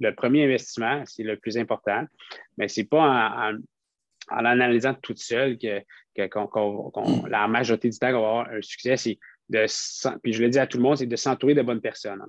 le premier investissement, c'est le plus important, mais ce n'est pas en, en, toute seule que, la majorité du temps qu'on va avoir un succès. Puis je le dis à tout le monde, c'est de s'entourer de bonnes personnes.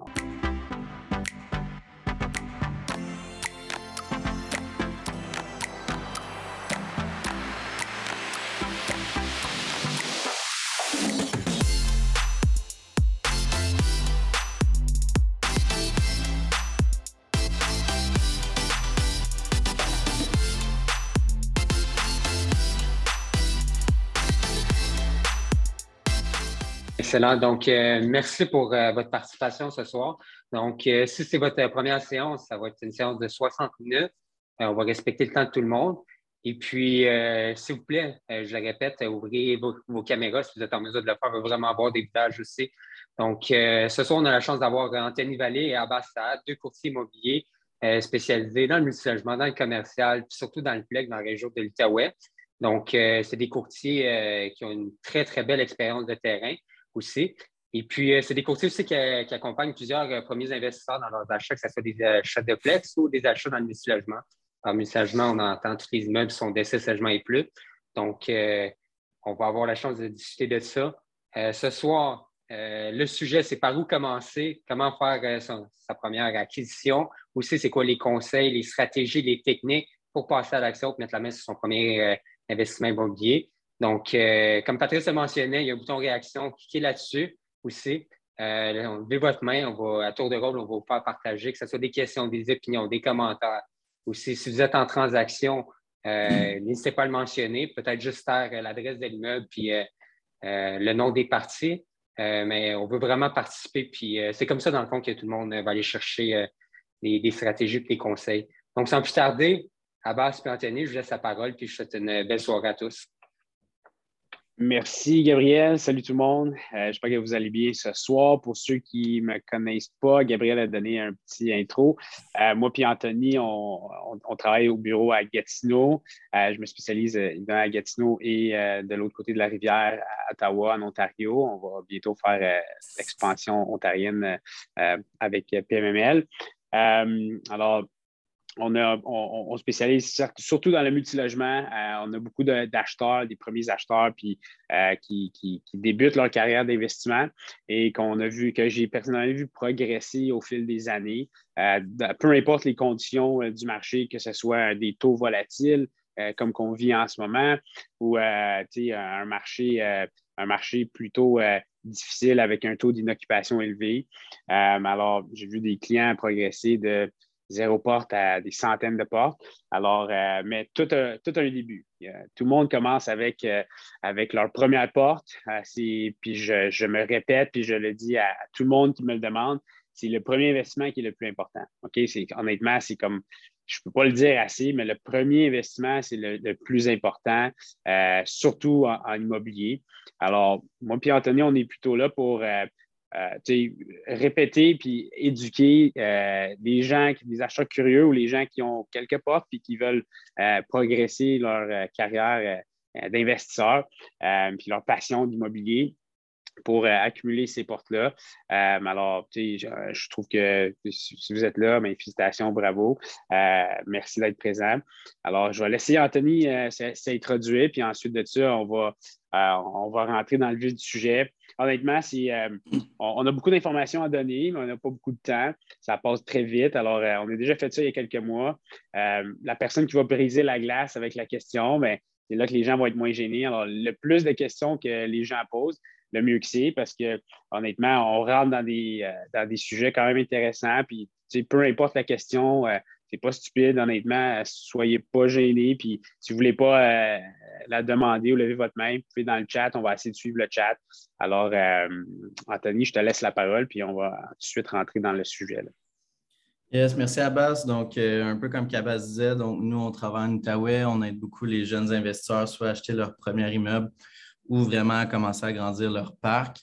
Excellent. Donc, euh, merci pour euh, votre participation ce soir. Donc, euh, si c'est votre première séance, ça va être une séance de 60 minutes. on va respecter le temps de tout le monde. Et puis, s'il vous plaît, je le répète, ouvrez vos, caméras si vous êtes en mesure de le faire. On veut vraiment avoir des visages aussi. Donc, ce soir, on a la chance d'avoir Anthony Vallée et Abbas deux courtiers immobiliers spécialisés dans le multilogement, dans le commercial, puis surtout dans le PLEG, dans la région de l'Outaouais. Donc, c'est des courtiers qui ont une très, très belle expérience de terrain aussi. Et puis, euh, c'est des courtiers aussi qui, accompagnent plusieurs euh, premiers investisseurs dans leurs achats, que ce soit des achats de flex ou des achats dans le multilogement. En multilogement, on entend tous les immeubles sont d'essai, logements et plus. Donc, euh, on va avoir la chance de discuter de ça. ce soir, le sujet, c'est par où commencer, comment faire sa première acquisition? Aussi, c'est quoi les conseils, les stratégies, les techniques pour passer à l'action, pour mettre la main sur son premier investissement immobilier? Donc, euh, comme Patrice a mentionné, il y a un bouton réaction. Cliquez là-dessus aussi. Euh, on votre main, on va, à tour de rôle, on va vous faire partager, que ce soit des questions, des opinions, des commentaires. Aussi, si vous êtes en transaction, euh, n'hésitez pas à le mentionner. Peut-être juste faire l'adresse de l'immeuble puis le nom des parties. mais on veut vraiment participer. Puis c'est comme ça, dans le fond, que tout le monde va aller chercher des, stratégies et des conseils. Donc, sans plus tarder, Abbas et Anthony, je vous laisse la parole puis je vous souhaite une belle soirée à tous. Merci, Gabriel. Salut tout le monde. Euh, j'espère que vous allez bien ce soir. Pour ceux qui ne me connaissent pas, Gabriel a donné un petit intro. Euh, moi et Anthony, on, travaille au bureau à Gatineau. Euh, je me spécialise à Gatineau et de l'autre côté de la rivière, à Ottawa, en Ontario. On va bientôt faire l'expansion ontarienne avec PMML. alors, on, spécialise surtout dans le multilogement. Euh, on a beaucoup d'acheteurs, des premiers acheteurs puis, euh, qui, débutent leur carrière d'investissement et qu'on a vu, que j'ai personnellement vu progresser au fil des années. Euh, peu importe les conditions du marché, que ce soit des taux volatiles comme qu'on vit en ce moment ou un, marché, un marché plutôt difficile avec un taux d'inoccupation élevé. alors, j'ai vu des clients progresser de zéro porte à des centaines de portes. Alors, euh, mais tout, tout un début. tout le monde commence avec, euh, avec leur première porte. Euh, puis je, me répète, puis je le dis à, tout le monde qui me le demande, c'est le premier investissement qui est le plus important. OK? Honnêtement, c'est comme, je ne peux pas le dire assez, mais le premier investissement, c'est le, plus important, surtout en, immobilier. Alors, moi et Anthony, on est plutôt là pour euh, répéter puis éduquer euh, des gens, des acheteurs curieux ou les gens qui ont quelques portes et qui veulent euh, progresser leur carrière d'investisseur puis leur passion d'immobilier pour accumuler ces portes-là. alors, je, je, trouve que si vous êtes là, ben, félicitations, bravo. merci d'être présent. Alors, je vais laisser Anthony s'introduire, puis ensuite de ça, on va, on va rentrer dans le vif du sujet honnêtement, euh, on, a beaucoup d'informations à donner, mais on n'a pas beaucoup de temps. Ça passe très vite. Alors, euh, on a déjà fait ça il y a quelques mois. Euh, la personne qui va briser la glace avec la question, ben, c'est là que les gens vont être moins gênés. Alors, le plus de questions que les gens posent, le mieux que c'est, parce que honnêtement, on rentre dans des, dans des sujets quand même intéressants. Puis, peu importe la question, c'est pas stupide, honnêtement. Soyez pas gênés. Puis si vous voulez pas euh, la demander ou lever votre main, vous pouvez dans le chat. On va essayer de suivre le chat. Alors, euh, Anthony, je te laisse la parole, puis on va tout de suite rentrer dans le sujet. Yes, merci Abbas. Donc, euh, un peu comme qu'Abbas disait, donc nous, on travaille en Outaouais, on aide beaucoup les jeunes investisseurs soit à acheter leur premier immeuble ou vraiment commencer à grandir leur parc.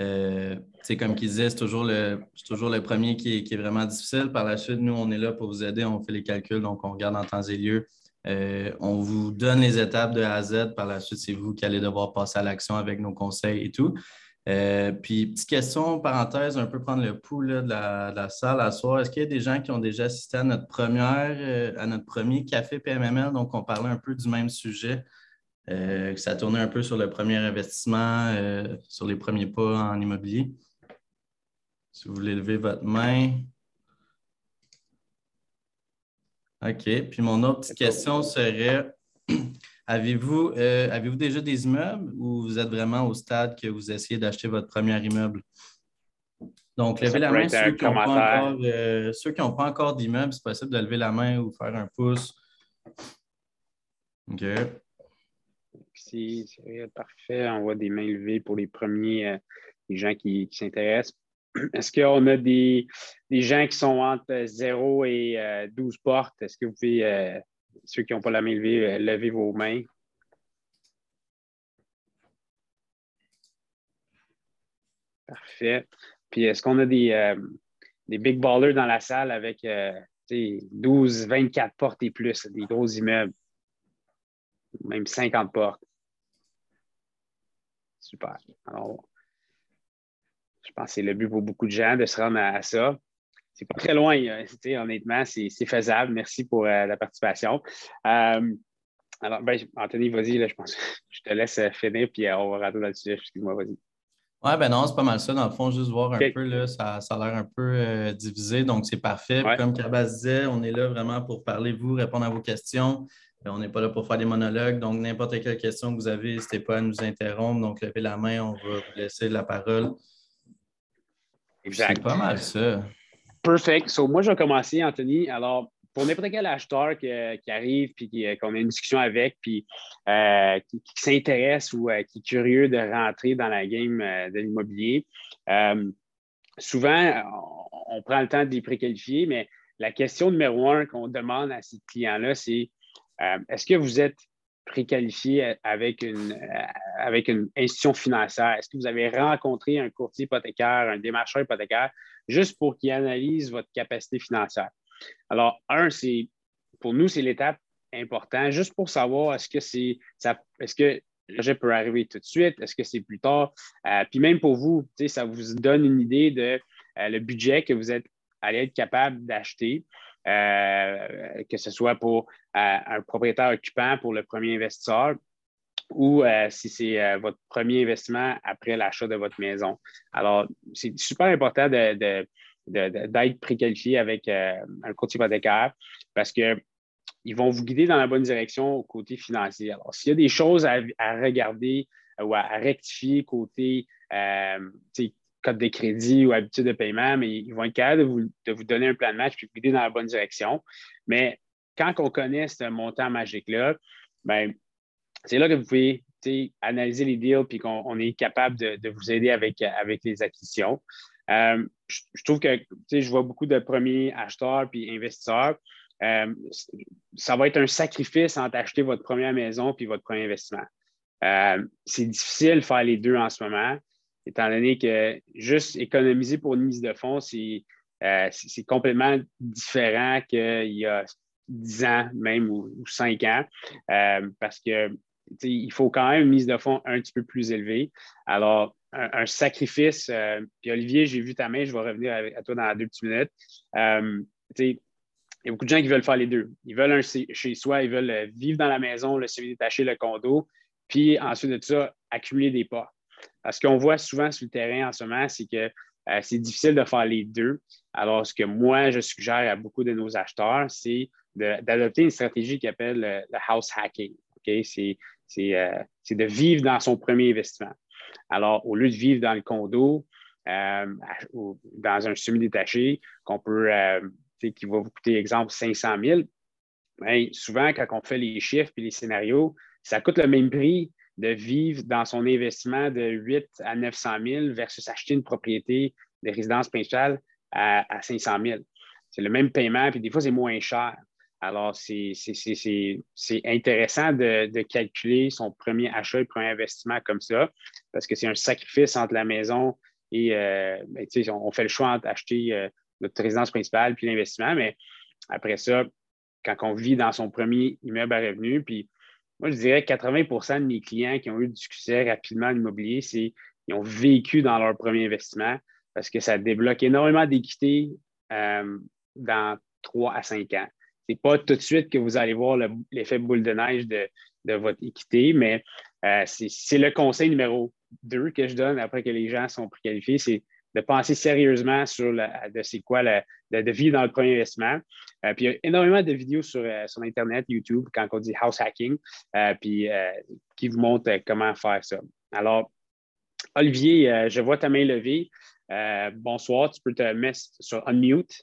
Euh, comme qu'il disait, c'est toujours, le, toujours le premier qui est, vraiment difficile. Par la suite, nous, on est là pour vous aider, on fait les calculs, donc on regarde en temps et lieu. Euh, on vous donne les étapes de A à Z. Par la suite, c'est vous qui allez devoir passer à l'action avec nos conseils et tout. Euh, puis, petite question, parenthèse, un peu prendre le pouls de, la, salle à soir. Est-ce qu'il y a des gens qui ont déjà assisté à notre première, euh, à notre premier café PMML? Donc, on parlait un peu du même sujet. Euh, ça tournait un peu sur le premier investissement, sur les premiers pas en immobilier. Si vous voulez lever votre main. OK. Puis mon autre petite question serait Avez-vous euh, avez déjà des immeubles ou vous êtes vraiment au stade que vous essayez d'acheter votre premier immeuble? Donc, levez la main ceux qui, encore, euh, ceux qui n'ont pas encore d'immeuble, c'est possible de lever la main ou faire un pouce. OK. Si, parfait. On voit des mains levées pour les premiers, euh, les gens qui, s'intéressent. Est-ce qu'on a des, gens qui sont entre 0 et 12 portes? Est-ce que vous pouvez ceux qui n'ont pas la main levée, euh, levez vos mains? Parfait. Puis est-ce qu'on a des, euh, big ballers dans la salle avec 12, euh, 24 portes et plus, des gros immeubles, même 50 portes? Super. Alors, je pense que c'est le but pour beaucoup de gens de se rendre à ça c'est pas très loin. honnêtement, c'est faisable. Merci pour euh, la participation. Euh, alors, ben, Anthony, vas-y, je pense. Je te laisse euh, finir, puis on va rentrer dans le sujet. Excuse-moi, vas-y. Oui, ben non, c'est pas mal ça. Dans le fond, juste voir un peu, là, ça, ça a l'air un peu divisé, donc c'est parfait. Comme Cabas disait, on est là vraiment pour parler vous, répondre à vos questions. On n'est pas là pour faire des monologues, donc n'importe quelle question que vous avez, n'hésitez pas à nous interrompre. Donc, levez la main, on va vous laisser la parole. Exact. C'est pas mal ça. Perfect. So, moi, je vais commencer, Anthony. Alors, pour n'importe quel acheteur qui, arrive puis euh, qu'on a une discussion avec puis euh, qui, s'intéresse ou euh, qui est curieux de rentrer dans la game de l'immobilier, souvent, on, prend le temps de les préqualifier, mais la question numéro un qu'on demande à ces clients-là, c'est est-ce que vous êtes préqualifié avec une, avec une institution financière? Est-ce que vous avez rencontré un courtier hypothécaire, un démarcheur hypothécaire juste pour qu'il analyse votre capacité financière? Alors, un, c'est pour nous, c'est l'étape importante, juste pour savoir est-ce que c'est est-ce que projet peut arriver tout de suite, est-ce que c'est plus tard? Euh, puis même pour vous, ça vous donne une idée de euh, le budget que vous êtes allé être capable d'acheter, euh, que ce soit pour un propriétaire occupant, pour le premier investisseur, ou euh, si c'est euh, votre premier investissement après l'achat de votre maison. Alors, c'est super important d'être préqualifié avec euh, un courtier hypothécaire parce qu'ils vont vous guider dans la bonne direction au côté financier. Alors, s'il y a des choses à, regarder ou à, rectifier côté code de crédit ou habitude de paiement, mais ils vont être capables de vous, donner un plan de match et vous guider dans la bonne direction. Mais quand on connaît ce montant magique-là, ben, c'est là que vous pouvez analyser les deals puis qu'on est capable de, vous aider avec, avec les acquisitions. Euh, je, trouve que je vois beaucoup de premiers acheteurs puis investisseurs. Euh, ça va être un sacrifice entre acheter votre première maison puis votre premier investissement. Euh, c'est difficile de faire les deux en ce moment, étant donné que juste économiser pour une mise de fonds, c'est complètement différent qu'il y a 10 ans même ou, ou 5 ans, parce que il faut quand même une mise de fonds un petit peu plus élevée. Alors, un, sacrifice, euh, puis Olivier, j'ai vu ta main, je vais revenir à toi dans deux petites minutes. Euh, il y a beaucoup de gens qui veulent faire les deux. Ils veulent un chez soi, ils veulent euh, vivre dans la maison, le semi-détaché, le condo, puis ensuite de ça, accumuler des pas. Parce qu'on voit souvent sur le terrain en ce moment, c'est que c'est difficile de faire les deux. Alors, ce que moi, je suggère à beaucoup de nos acheteurs, c'est d'adopter une stratégie qui appelle le house hacking. C'est euh, c'est de vivre dans son premier investissement. Alors, au lieu de vivre dans le condo, euh, ou dans un semi-détaché, qu'on peut, euh, qui va vous coûter, exemple, 500 000, bien, souvent, quand on fait les chiffres et les scénarios, ça coûte le même prix de vivre dans son investissement de 8 à 900 000 versus acheter une propriété de résidence principale à, à 500 000. C'est le même paiement, puis des fois, c'est moins cher. Alors, c'est intéressant de, calculer son premier achat et premier investissement comme ça, parce que c'est un sacrifice entre la maison et euh, ben, on, fait le choix entre acheter euh, notre résidence principale puis l'investissement, mais après ça, quand on vit dans son premier immeuble à revenu, puis moi, je dirais que 80% de mes clients qui ont eu du succès rapidement en immobilier, c'est ils ont vécu dans leur premier investissement parce que ça débloque énormément d'équité euh, dans trois à cinq ans. Ce n'est pas tout de suite que vous allez voir l'effet boule de neige de, votre équité, mais euh, c'est le conseil numéro deux que je donne après que les gens sont préqualifiés, c'est de penser sérieusement sur de c'est quoi de, de, vivre dans le premier investissement. Euh, puis il y a énormément de vidéos sur, sur Internet, YouTube, quand on dit house hacking, puis qui vous montrent comment faire ça. Alors, Olivier, je vois ta main levée. bonsoir, tu peux te mettre sur unmute.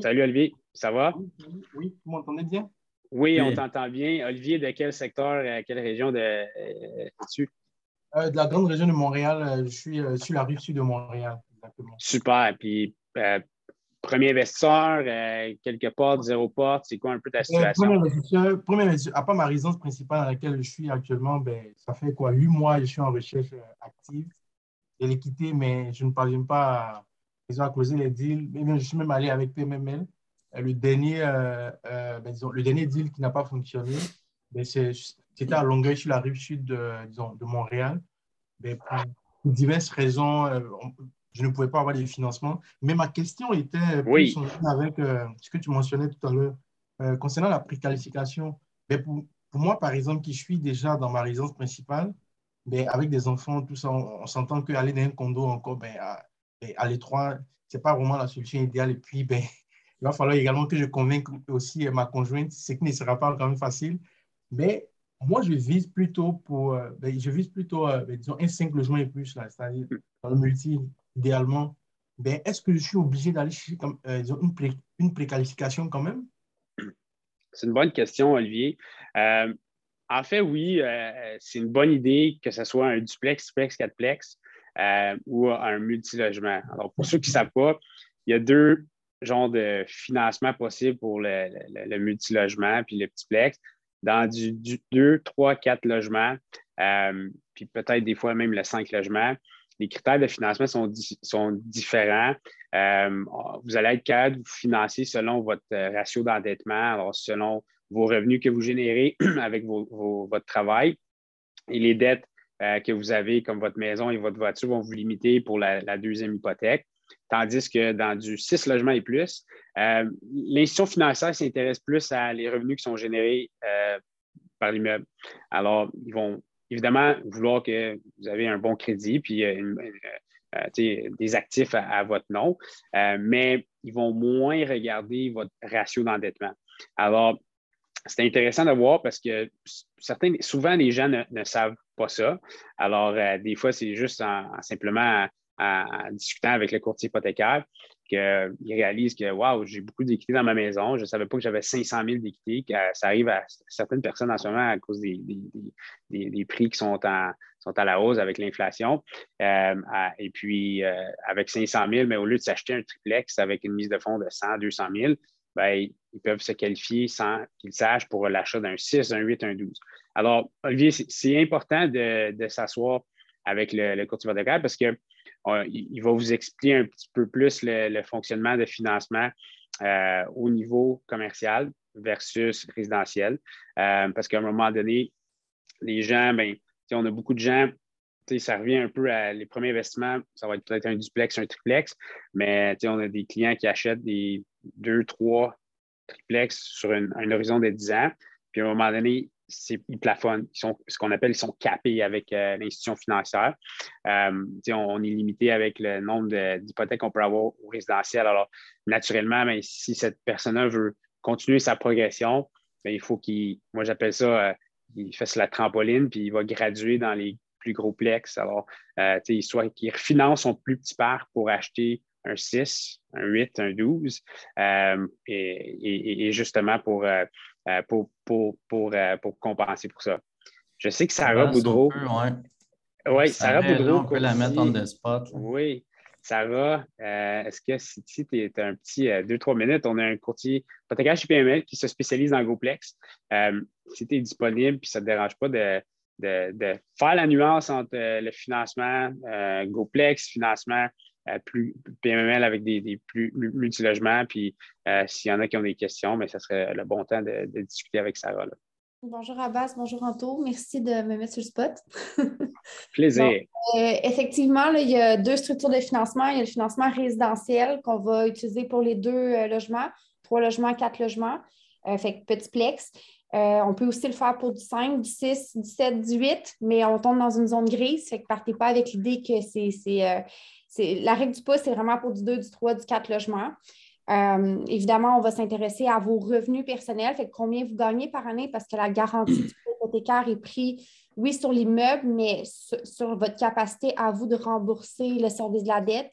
Salut Olivier, ça va? Oui, vous m'entendez bien? Oui, on t'entend bien. Olivier, de quel secteur, euh, quelle région de, euh, es-tu? Euh, de la grande région de Montréal. Je suis sur la rive sud de Montréal. Super. Puis, premier investisseur, quelque part, zéro porte, c'est quoi un peu ta situation? premier investisseur, premier investisseur, à part ma résidence principale dans laquelle je suis actuellement, ben, ça fait quoi, huit mois je suis en recherche active de l'équité, mais je ne parviens pas à ils ont closé les deals. Je suis même allé avec PMML. Euh, le dernier, euh, euh, ben, le dernier deal qui n'a pas fonctionné, ben, c'était à Longueuil, sur la rive sud de, disons, de Montréal. Ben, pour diverses raisons, je ne pouvais pas avoir des financements. Mais ma question était oui. avec ce que tu mentionnais tout à l'heure. concernant la préqualification, pour, pour, moi, par exemple, qui suis déjà dans ma résidence principale, avec des enfants, tout ça, on, s'entend qu'aller dans un condo encore, ben, à l'étroit, ce n'est pas vraiment la solution idéale. Et puis, ben, il va falloir également que je convainque aussi ma conjointe, ce qui ne sera pas quand même facile. Mais moi, je vise plutôt pour, euh, ben, je vise plutôt, euh, ben, disons, un 5 logements et plus, c'est-à-dire dans le multi, idéalement. Ben, Est-ce que je suis obligé d'aller chercher euh, une, une préqualification quand même? C'est une bonne question, Olivier. en fait, oui, c'est une bonne idée que ce soit un duplex, triplex, quatreplex. Euh, ou un multilogement. Alors, pour ceux qui ne savent pas, il y a deux genres de financement possibles pour le, multilogement puis le petitplex. Dans du, 2, 3, 4 logements, euh, puis peut-être des fois même le 5 logements, les critères de financement sont, sont différents. Euh, vous allez être capable de vous financer selon votre ratio d'endettement, selon vos revenus que vous générez avec votre travail. Et les dettes euh, que vous avez, comme votre maison et votre voiture, vont vous limiter pour la, deuxième hypothèque. Tandis que dans du 6 logements et plus, euh, l'institution financière s'intéresse plus à les revenus qui sont générés euh, par l'immeuble. Alors, ils vont évidemment vouloir que vous avez un bon crédit, puis des actifs à, votre nom, mais ils vont moins regarder votre ratio d'endettement. Alors, c'est intéressant de voir parce que souvent, les gens ne savent pas ça. Alors, euh, des fois, c'est juste en, simplement en, discutant avec le courtier hypothécaire qu'ils réalisent que, waouh, j'ai beaucoup d'équité dans ma maison. Je ne savais pas que j'avais 500 000 d'équité. Ça arrive à certaines personnes en ce moment à cause des, prix qui sont, à la hausse avec l'inflation. Euh, et puis, euh, avec 500 000, mais au lieu de s'acheter un triplex avec une mise de fonds de 100, 200 000, ben, ils peuvent se qualifier sans qu'ils sachent pour l'achat d'un 6, un 8, un 12. Alors, Olivier, c'est important de, s'asseoir avec le, le courtier hypothécaire parce qu'il va vous expliquer un petit peu plus le, fonctionnement de financement euh, au niveau commercial versus résidentiel. Euh, parce qu'à un moment donné, les gens, ben, on a beaucoup de gens, ça revient un peu à les premiers investissements, ça va être peut-être un duplex, un triplex, mais on a des clients qui achètent des deux, trois triplex sur un horizon de 10 ans. Puis à un moment donné, ils plafonnent. Sont ce qu'on appelle, ils sont capés avec euh, l'institution financière. Euh, on, est limité avec le nombre d'hypothèques qu'on peut avoir au résidentiel. Alors, naturellement, mais si cette personne-là veut continuer sa progression, ben, il faut qu'il, moi j'appelle ça, euh, il fasse la trampoline, puis il va graduer dans les plus gros plex. Alors, soit qu'il refinance son plus petit parc pour acheter un 6, un 8, un 12, et, justement pour pour, pour, pour, euh, pour, compenser pour ça. Je sais que Sarah Boudreau. Oui, Sarah Boudreau. On peut la mettre en the spot. Oui. Sarah, euh, est-ce que si tu es un petit deux, trois minutes, on a un courtier hypothécaire chez PML qui se spécialise dans GoPlex. si tu es disponible puis ça ne te dérange pas de, de, de, faire la nuance entre le financement GoPlex, financement euh, plus PMML avec des, plus multilogements. Puis euh, s'il y en a qui ont des questions, mais ce serait le bon temps de, discuter avec Sarah. Bonjour Abbas, bonjour Anto. Merci de me mettre sur le spot. Plaisir. Euh, effectivement, il y a deux structures de financement. Il y a le financement résidentiel qu'on va utiliser pour les deux euh, logements, trois logements, quatre logements, euh, fait petit plex. on peut aussi le faire pour du 5, du 6, 17, 18, mais on tombe dans une zone grise. Fait que partez pas avec l'idée que c'est. La règle du pouce, c'est vraiment pour du 2, du 3, du 4 logements. Euh, évidemment, on va s'intéresser à vos revenus personnels, fait combien vous gagnez par année? Parce que la garantie du hypothécaire est prise, oui, sur l'immeuble, mais sur, votre capacité à vous de rembourser le service de la dette.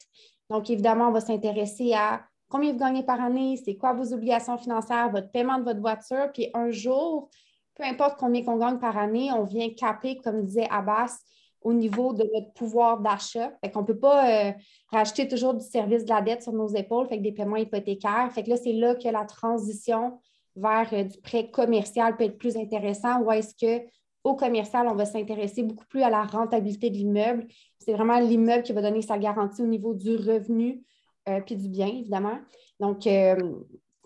Donc, évidemment, on va s'intéresser à combien vous gagnez par année, c'est quoi vos obligations financières, votre paiement de votre voiture, puis un jour, peu importe combien on gagne par année, on vient caper, comme disait Abbas, au niveau de notre pouvoir d'achat. Fait qu'on ne peut pas euh, racheter toujours du service de la dette sur nos épaules, fait que des paiements hypothécaires. Fait que là, c'est là que la transition vers euh, du prêt commercial peut être plus intéressant ou est-ce qu'au commercial, on va s'intéresser beaucoup plus à la rentabilité de l'immeuble. C'est vraiment l'immeuble qui va donner sa garantie au niveau du revenu euh, puis du bien, évidemment. Donc,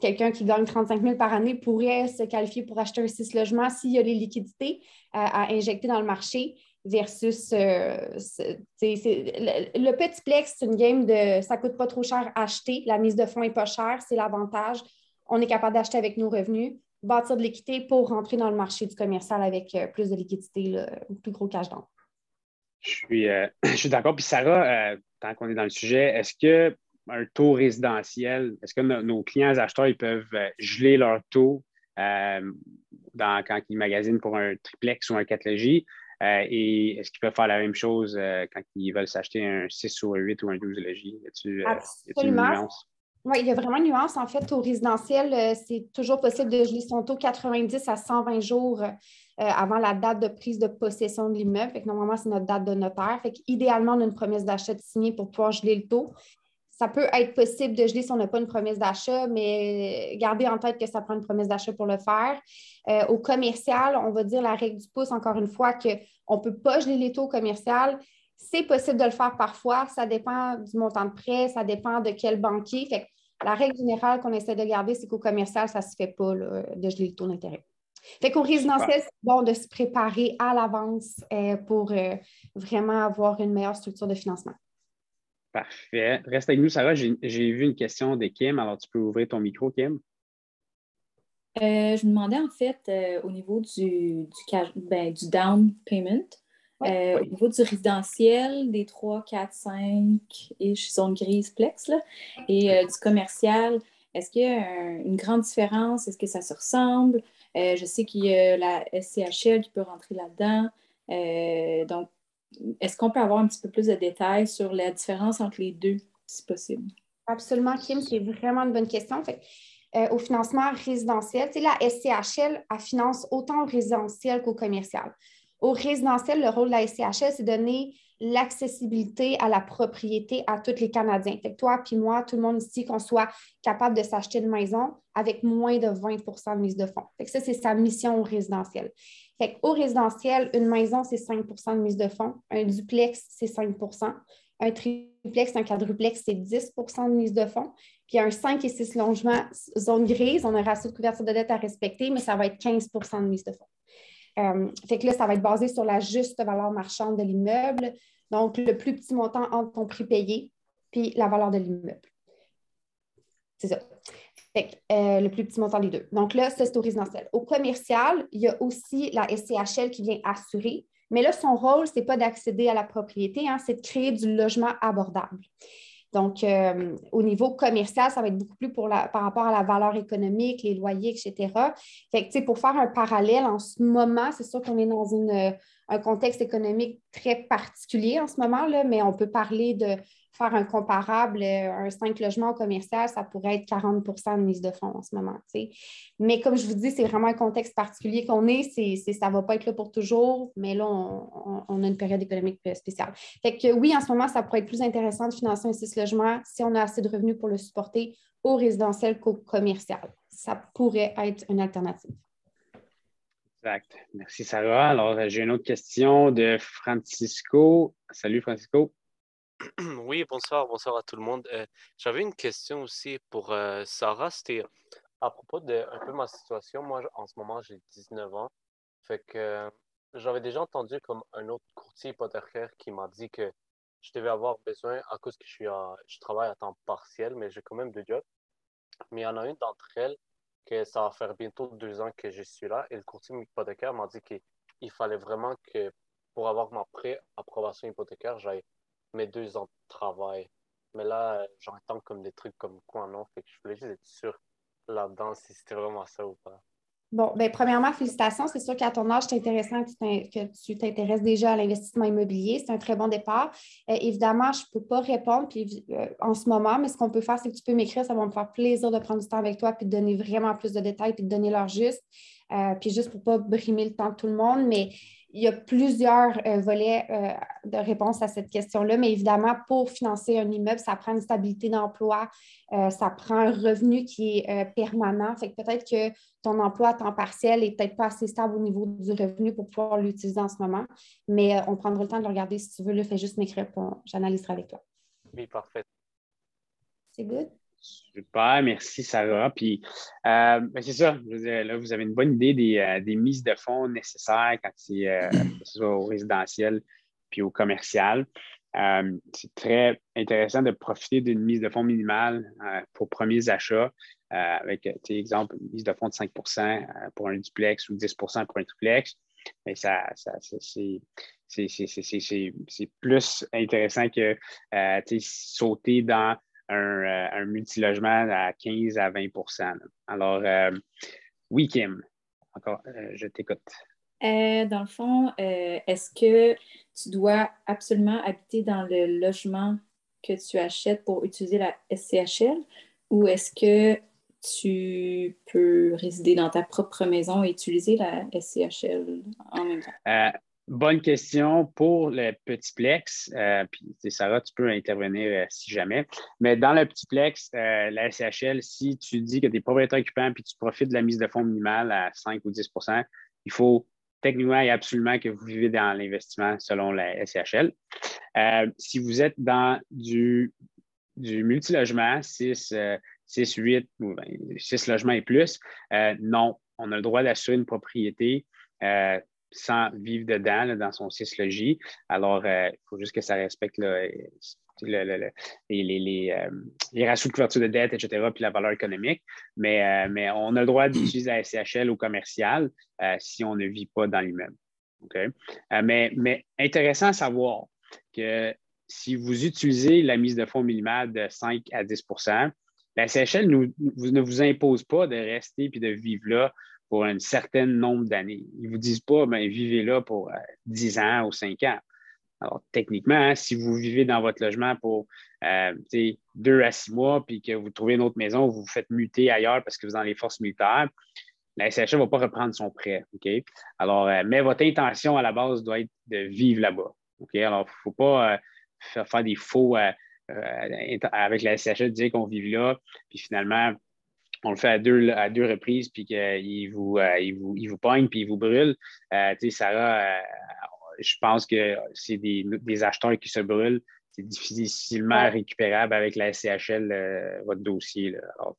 quelqu'un qui gagne 35 000 par année pourrait se qualifier pour acheter un six logements s'il y a les liquidités à injecter dans le marché versus euh, le, petit plex, c'est une game de ça coûte pas trop cher à acheter, la mise de fonds n'est pas chère, c'est l'avantage. On est capable d'acheter avec nos revenus, bâtir de l'équité pour rentrer dans le marché du commercial avec euh, plus de liquidité, un plus gros cash down. Je suis, euh, suis d'accord. Puis Sarah, tant qu'on est dans le sujet, est-ce que un taux résidentiel, est-ce que nos clients acheteurs ils peuvent geler leur taux dans, quand ils magasinent pour un triplex ou un 4 logis? Euh, et est-ce qu'ils peuvent faire la même chose euh, quand ils veulent s'acheter un 6 ou un 8 ou un 12 logis? Y a une nuance? Oui, il y a vraiment une nuance. En fait, au résidentiel, euh, c'est toujours possible de geler son taux 90 à 120 jours avant la date de prise de possession de l'immeuble. Normalement, c'est notre date de notaire. Fait idéalement, on a une promesse d'achat signée pour pouvoir geler le taux ça peut être possible de geler si on n'a pas une promesse d'achat, mais gardez en tête que ça prend une promesse d'achat pour le faire. Euh, au commercial, on va dire la règle du pouce, encore une fois, qu'on ne peut pas geler les taux commercial. C'est possible de le faire parfois. Ça dépend du montant de prêt, ça dépend de quel banquier. Fait la règle générale qu'on essaie de garder, c'est qu'au commercial, ça ne se fait pas de geler le taux d'intérêt. Fait qu'au résidentiel, c'est bon de se préparer à l'avance euh, pour euh, vraiment avoir une meilleure structure de financement. Parfait. Reste avec nous, Sarah. J'ai vu une question de Kim. Alors, tu peux ouvrir ton micro, Kim. Euh, je me demandais en fait euh, au niveau du, du, ben, du down payment, euh, au niveau du résidentiel, des 3, 4, 5 ish zone grise plex, là, et du commercial, est-ce qu'il y a une grande différence? Est-ce que ça se ressemble? je sais qu'il y a la SCHL qui peut rentrer là-dedans. donc, est-ce qu'on peut avoir un petit peu plus de détails sur la différence entre les deux, si possible? Absolument, Kim, c'est vraiment une bonne question. Euh, au financement résidentiel, la SCHL, finance autant au résidentiel qu'au commercial. Au résidentiel, le rôle de la SCHL, c'est donner l'accessibilité à la propriété à tous les Canadiens. Toi puis moi, tout le monde ici, qu'on soit capable de s'acheter une maison avec moins de 20% de mise de fonds. Que ça, c'est sa mission au résidentiel. Fait au résidentiel, une maison, c'est 5% de mise de fonds. Un duplex, c'est 5% Un triplex, un quadruplex, c'est 10% de mise de fonds. Puis un 5 et 6 logements, zone grise, on a un ratio de couverture de dette à respecter, mais ça va être 15% de mise de fonds. Euh, fait que là, ça va être basé sur la juste valeur marchande de l'immeuble. Donc, le plus petit montant entre ton prix payé puis la valeur de l'immeuble. C'est ça. Euh, le plus petit montant des deux. Donc là, c'est au résidentiel. Au commercial, il y a aussi la SCHL qui vient assurer, mais là, son rôle, ce n'est pas d'accéder à la propriété, hein, c'est de créer du logement abordable. Donc, euh, au niveau commercial, ça va être beaucoup plus pour la, par rapport à la valeur économique, les loyers, etc. Fait que, pour faire un parallèle, en ce moment, c'est sûr qu'on est dans une, un contexte économique très particulier en ce moment, là, mais on peut parler de faire un comparable, euh, un 5 logements commercial, ça pourrait être 40% de mise de fonds en ce moment. Mais comme je vous dis, c'est vraiment un contexte particulier qu'on est. ça ne va pas être là pour toujours, mais là, on, a une période économique spéciale. Fait que oui, en ce moment, ça pourrait être plus intéressant de financer un 6 logements si on a assez de revenus pour le supporter au résidentiel qu'au commercial. Ça pourrait être une alternative. Exact. Merci, Sarah. Alors, j'ai une autre question de Francisco. Salut, Francisco. Oui, bonsoir, bonsoir à tout le monde. Euh, j'avais une question aussi pour euh, Sarah. C'était à propos de un peu ma situation. Moi, en ce moment, j'ai 19 ans. Fait que j'avais déjà entendu comme un autre courtier hypothécaire qui m'a dit que je devais avoir besoin, à cause que je, suis je travaille à temps partiel, mais j'ai quand même deux jobs. Mais il y en a une d'entre elles que ça va faire bientôt deux ans que je suis là. Et le courtier hypothécaire m'a dit qu'il fallait vraiment que pour avoir ma pré-approbation hypothécaire, j'aille mes deux ans de travail. Mais là, j'entends comme des trucs comme quoi non. Fait que je voulais juste être sûr là-dedans si c'était vraiment ça ou pas. Bon, bien, premièrement, félicitations. C'est sûr qu'à ton âge, c'est intéressant que tu t'intéresses déjà à l'investissement immobilier. C'est un très bon départ. Euh, évidemment, je ne peux pas répondre puis, euh, en ce moment, mais ce qu'on peut faire, c'est que tu peux m'écrire. Ça va me faire plaisir de prendre du temps avec toi puis de donner vraiment plus de détails puis de donner l'heure juste. Euh, puis juste pour ne pas brimer le temps de tout le monde. Mais il y a plusieurs euh, volets euh, de réponse à cette question-là, mais évidemment, pour financer un immeuble, ça prend une stabilité d'emploi, euh, ça prend un revenu qui est permanent. Fait que peut-être que ton emploi à temps partiel n'est peut-être pas assez stable au niveau du revenu pour pouvoir l'utiliser en ce moment, mais on prendra le temps de le regarder si tu veux. Le fais juste m'écrire, j'analyserai avec toi. Oui, parfait. C'est good? Super, merci Sarah. Puis, euh, ben, c'est ça, là, vous avez une bonne idée des, euh, mises de fonds nécessaires quand c'est euh, au résidentiel puis au commercial. c'est très intéressant de profiter d'une mise de fonds minimale pour premiers achats avec, exemple, une mise de fonds de 5% pour un duplex ou 10% pour un triplex. Mais ça, ça c'est plus intéressant que sauter dans un, euh, multilogement à 15 à 20% Alors, euh, oui, Kim, encore, euh, je t'écoute. dans le fond, est-ce que tu dois absolument habiter dans le logement que tu achètes pour utiliser la SCHL ou est-ce que tu peux résider dans ta propre maison et utiliser la SCHL en même temps? Bonne question pour le petit plex. Euh, puis, Sarah, tu peux intervenir euh, si jamais. Mais dans le petit plex, euh, la SHL, si tu dis que tu es propriétaire occupant puis tu profites de la mise de fonds minimale à 5 ou 10% il faut techniquement et absolument que vous vivez dans l'investissement selon la SHL. si vous êtes dans du, multilogement, 6, 6, 8 ou 6 logements et plus, non, on a le droit d'assurer une propriété sans vivre dedans dans son 6 logis. Alors, euh, il faut juste que ça respecte les, les, euh, les, ratios de couverture de dette, etc., puis la valeur économique. Mais, euh, mais on a le droit d'utiliser la SCHL au commercial si on ne vit pas dans l'immeuble. mais, mais intéressant à savoir que si vous utilisez la mise de fonds minimale de 5 à 10% la SCHL ne vous impose pas de rester puis de vivre là pour un certain nombre d'années. Ils ne vous disent pas, ben, vivez là pour 10 euh, ans ou 5 ans. Alors, techniquement, hein, si vous vivez dans votre logement pour euh, deux à six mois, puis que vous trouvez une autre maison, vous vous faites muter ailleurs parce que vous êtes dans les forces militaires, la SHA ne va pas reprendre son prêt. Alors, euh, mais votre intention à la base doit être de vivre là-bas. Alors, il ne faut pas faire, des faux avec la SHA, dire qu'on vit là, puis finalement, on le fait à deux, à deux reprises, puis qu'il vous, euh, il vous, il vous pogne, puis il vous brûle. Euh, tu sais, Sarah, euh, je pense que c'est des, des, acheteurs qui se brûlent. C'est difficilement récupérable avec la SCHL, votre dossier.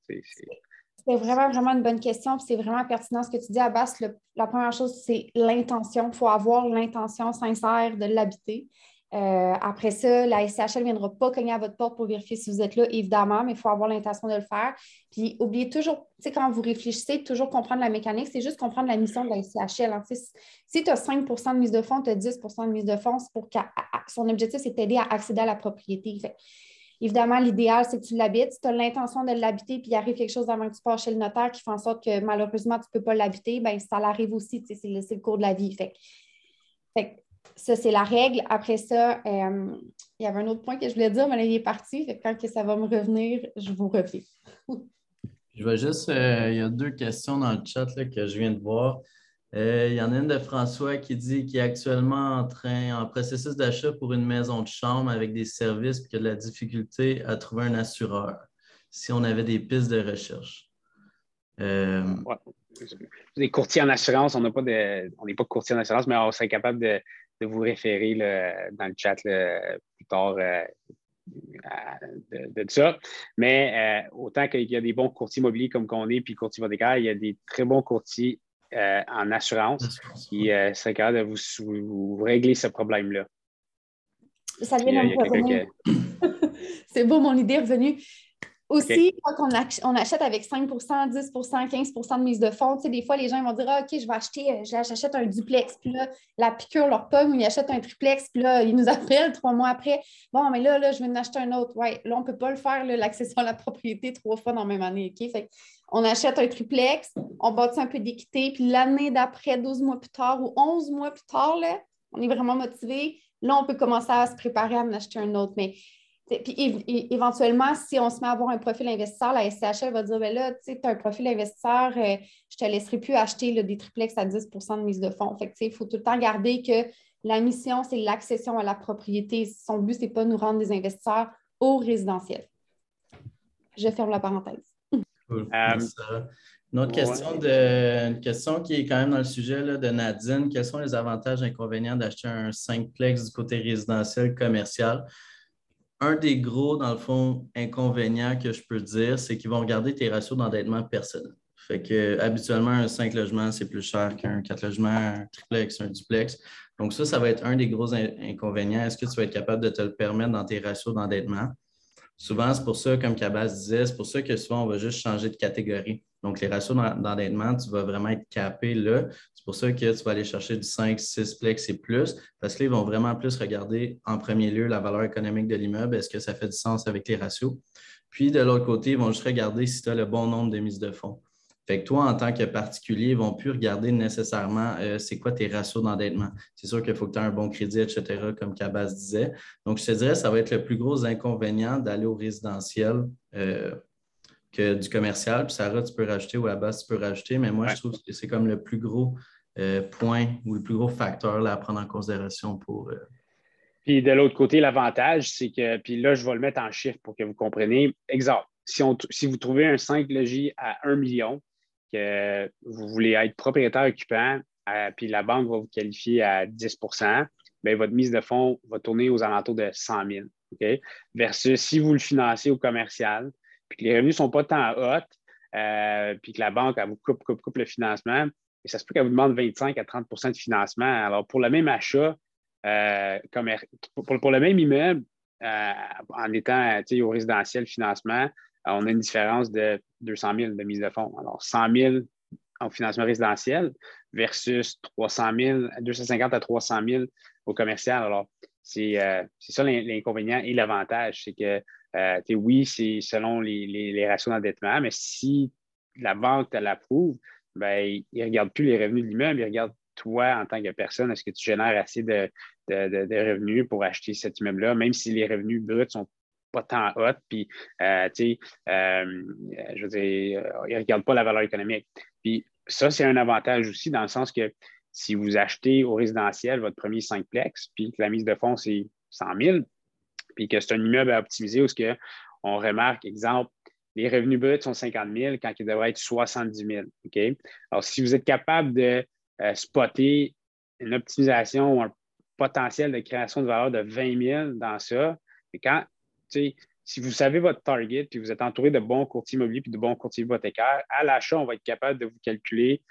c'est vraiment, vraiment une bonne question. C'est vraiment pertinent ce que tu dis, Abbas. la première chose, c'est l'intention. Il faut avoir l'intention sincère de l'habiter. Euh, après ça, la SCHL ne viendra pas cogner à votre porte pour vérifier si vous êtes là, évidemment, mais il faut avoir l'intention de le faire. Puis, oubliez toujours, tu sais, quand vous réfléchissez, toujours comprendre la mécanique, c'est juste comprendre la mission de la SCHL. Hein. Si tu as 5 de mise de fonds, tu as 10 de mise de fonds, pour son objectif, c'est d'aider à accéder à la propriété. évidemment, l'idéal, c'est que tu l'habites. Si tu as l'intention de l'habiter, puis il arrive quelque chose avant que tu passes chez le notaire qui fait en sorte que malheureusement, tu ne peux pas l'habiter, bien, ça l'arrive aussi. C'est le, le, cours de la vie. Fait, fait ça, c'est la règle. Après ça, euh, il y avait un autre point que je voulais dire, mais là, il est parti. quand que ça va me revenir, je vous reviens. je vais juste, euh, il y a deux questions dans le chat que je viens de voir. Euh, il y en a une de François qui dit qu'il est actuellement en train, en processus d'achat pour une maison de chambre avec des services et qu'il a de la difficulté à trouver un assureur. Si on avait des pistes de recherche. Des courtiers en assurance, on n'a pas de, on n'est pas courtier en assurance, mais on serait capable de, de vous référer dans le chat plus tard euh, de, ça. Mais euh, autant qu'il y a des bons courtiers immobiliers comme qu'on est, puis courtiers hypothécaires, il y a des très bons courtiers en assurance qui serait capable de vous, régler ce problème-là. Ça vient C'est beau, mon idée est revenue. Aussi, quand on, achète avec 5% 10% 15% de mise de fonds, des fois, les gens vont dire ah, OK, je vais acheter, euh, j'achète un duplex. Puis là, la piqûre leur pomme, ils achètent un triplex. Puis là, ils nous appellent trois mois après. Bon, mais là, là je vais en acheter un autre. Ouais, là, on ne peut pas le faire, l'accession à la propriété trois fois dans la même année. OK? Fait on achète un triplex, on bâtit un peu d'équité. Puis l'année d'après, 12 mois plus tard ou 11 mois plus tard, on est vraiment motivé. Là, on peut commencer à se préparer à en acheter un autre. Mais puis éventuellement, si on se met à avoir un profil investisseur, la SCHL va dire ben là, tu sais, as un profil investisseur, euh, je ne te laisserai plus acheter des triplex à 10% de mise de fonds. Fait il faut tout le temps garder que la mission, c'est l'accession à la propriété. Son but, ce n'est pas de nous rendre des investisseurs au résidentiel. Je ferme la parenthèse. Cool. Euh, une autre question, de, une question qui est quand même dans le sujet de Nadine. Quels sont les avantages et inconvénients d'acheter un 5plex du côté résidentiel commercial? Un des gros, dans le fond, inconvénients que je peux dire, c'est qu'ils vont regarder tes ratios d'endettement personnel. Fait que habituellement, un 5 logements, c'est plus cher qu'un 4 logements, un triplex, un duplex. Donc, ça, ça va être un des gros inconvénients. Est-ce que tu vas être capable de te le permettre dans tes ratios d'endettement? Souvent, c'est pour ça, comme Cabas disait, c'est pour ça que souvent, on va juste changer de catégorie. Donc, les ratios d'endettement, tu vas vraiment être capé là. C'est pour ça que tu vas aller chercher du 5, 6 plex et plus, parce qu'ils vont vraiment plus regarder en premier lieu la valeur économique de l'immeuble. Est-ce que ça fait du sens avec les ratios? Puis, de l'autre côté, ils vont juste regarder si tu as le bon nombre de mises de fonds. Fait que toi, en tant que particulier, ils ne vont plus regarder nécessairement euh, c'est quoi tes ratios d'endettement. C'est sûr qu'il faut que tu aies un bon crédit, etc., comme Cabas disait. Donc, je te dirais, ça va être le plus gros inconvénient d'aller au résidentiel euh, que du commercial. Puis Sarah, tu peux rajouter ou à base, tu peux rajouter, mais moi, je trouve que c'est comme le plus gros euh, point ou le plus gros facteur là, à prendre en considération pour. Puis de l'autre côté, l'avantage, c'est que, puis là, je vais le mettre en chiffre pour que vous compreniez. Exemple, si, on, si vous trouvez un 5 logis à 1 million, que vous voulez être propriétaire occupant, euh, puis la banque va vous qualifier à 10% bien, votre mise de fonds va tourner aux alentours de 100 000. Versus si vous le financez au commercial, puis que les revenus ne sont pas tant hauts, euh, puis que la banque elle vous coupe, coupe, coupe le financement, et ça se peut qu'elle vous demande 25 à 30% de financement. Alors, pour le même achat, euh, pour, le même immeuble, en étant au résidentiel financement, on a une différence de 200 000 de mise de fonds. Alors, 100 000 en financement résidentiel versus 300 000, 250 à 300 000 au commercial. Alors, c'est euh, ça l'inconvénient et l'avantage. C'est que, euh, oui, c'est selon les, ratios d'endettement, mais si la banque te l'approuve, ben, il ne regarde plus les revenus de l'immeuble, il regarde toi en tant que personne. Est-ce que tu génères assez de, revenus pour acheter cet immeuble-là, même si les revenus bruts sont pas tant hot, puis, euh, euh, je veux dire, ils ne regardent pas la valeur économique. Puis ça, c'est un avantage aussi dans le sens que si vous achetez au résidentiel votre premier 5plex, puis que la mise de fonds, c'est 100 000, puis que c'est un immeuble à optimiser où que on remarque, exemple, les revenus bruts sont 50 000 quand ils devraient être 70 000. OK? Alors, si vous êtes capable de spotter une optimisation ou un potentiel de création de valeur de 20 000 dans ça, et quand si vous savez votre target, puis vous êtes entouré de bons courtiers immobiliers puis de bons courtiers hypothécaires, à l'achat, on va être capable de vous calculer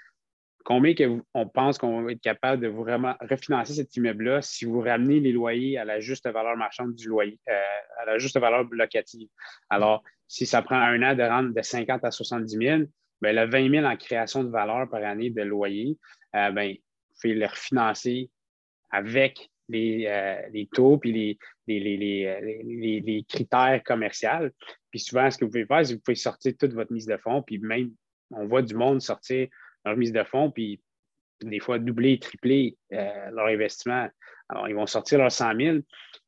combien que on pense qu'on va être capable de vous vraiment refinancer cet immeuble-là si vous ramenez les loyers à la juste valeur marchande du loyer, euh, à la juste valeur locative? Alors, si ça prend un an de rendre de 50 à 70 000, bien, le 20 000 en création de valeur par année de loyer, euh, bien, vous pouvez le refinancer avec les, euh, taux puis les, les, les, critères commerciaux. Puis souvent, ce que vous pouvez faire, c'est que vous pouvez sortir toute votre mise de fonds, puis même, on voit du monde sortir leur mise de fonds, puis des fois doubler, tripler euh, leur investissement. Alors, ils vont sortir leurs 100 000,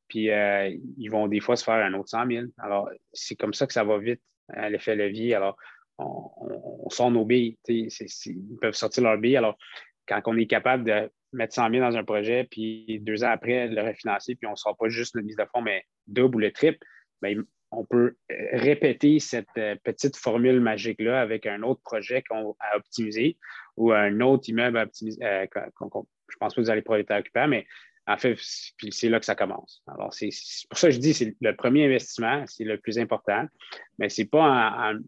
puis euh, ils vont des fois se faire un autre 100 000. Alors, c'est comme ça que ça va vite, l'effet levier. Alors, on, sort nos billes. ils peuvent sortir leurs billes. Alors, quand on est capable de mettre 100 000 dans un projet, puis deux ans après, le refinancer, puis on ne sort pas juste notre mise de fonds, mais double ou le triple, bien, on peut répéter cette euh, petite formule magique-là avec un autre projet qu'on a optimisé ou un autre immeuble à optimiser. Euh, je ne pense pas que vous allez propriétaire occupant, mais en fait, c'est là que ça commence. Alors, c'est pour ça que je dis, c'est le premier investissement, c'est le plus important, mais ce n'est pas en,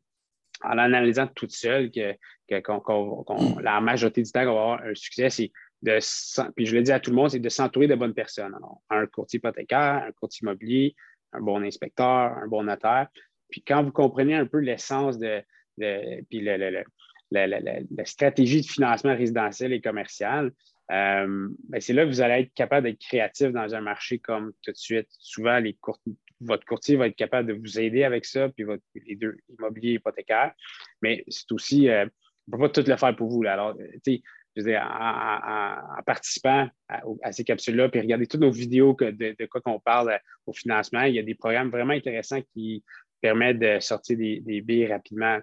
en analysant toute seule que, la majorité du temps qu'on va avoir un succès, c'est de, puis je le dis à tout le monde, c'est de s'entourer de bonnes personnes. Alors, un courtier hypothécaire, un courtier immobilier, un bon inspecteur, un bon notaire. Puis quand vous comprenez un peu l'essence de, puis la, stratégie de financement résidentiel et commercial, euh, ben, c'est là que vous allez être capable d'être créatif dans un marché comme tout de suite. Souvent, votre courtier va être capable de vous aider avec ça, puis les deux, immobiliers hypothécaires. Mais c'est aussi, euh, on ne peut pas tout le faire pour vous. Là. Alors, en, participant à, ces capsules-là, puis regarder toutes nos vidéos de, quoi qu'on parle euh, au financement, il y a des programmes vraiment intéressants qui permettent de sortir des, des billes rapidement,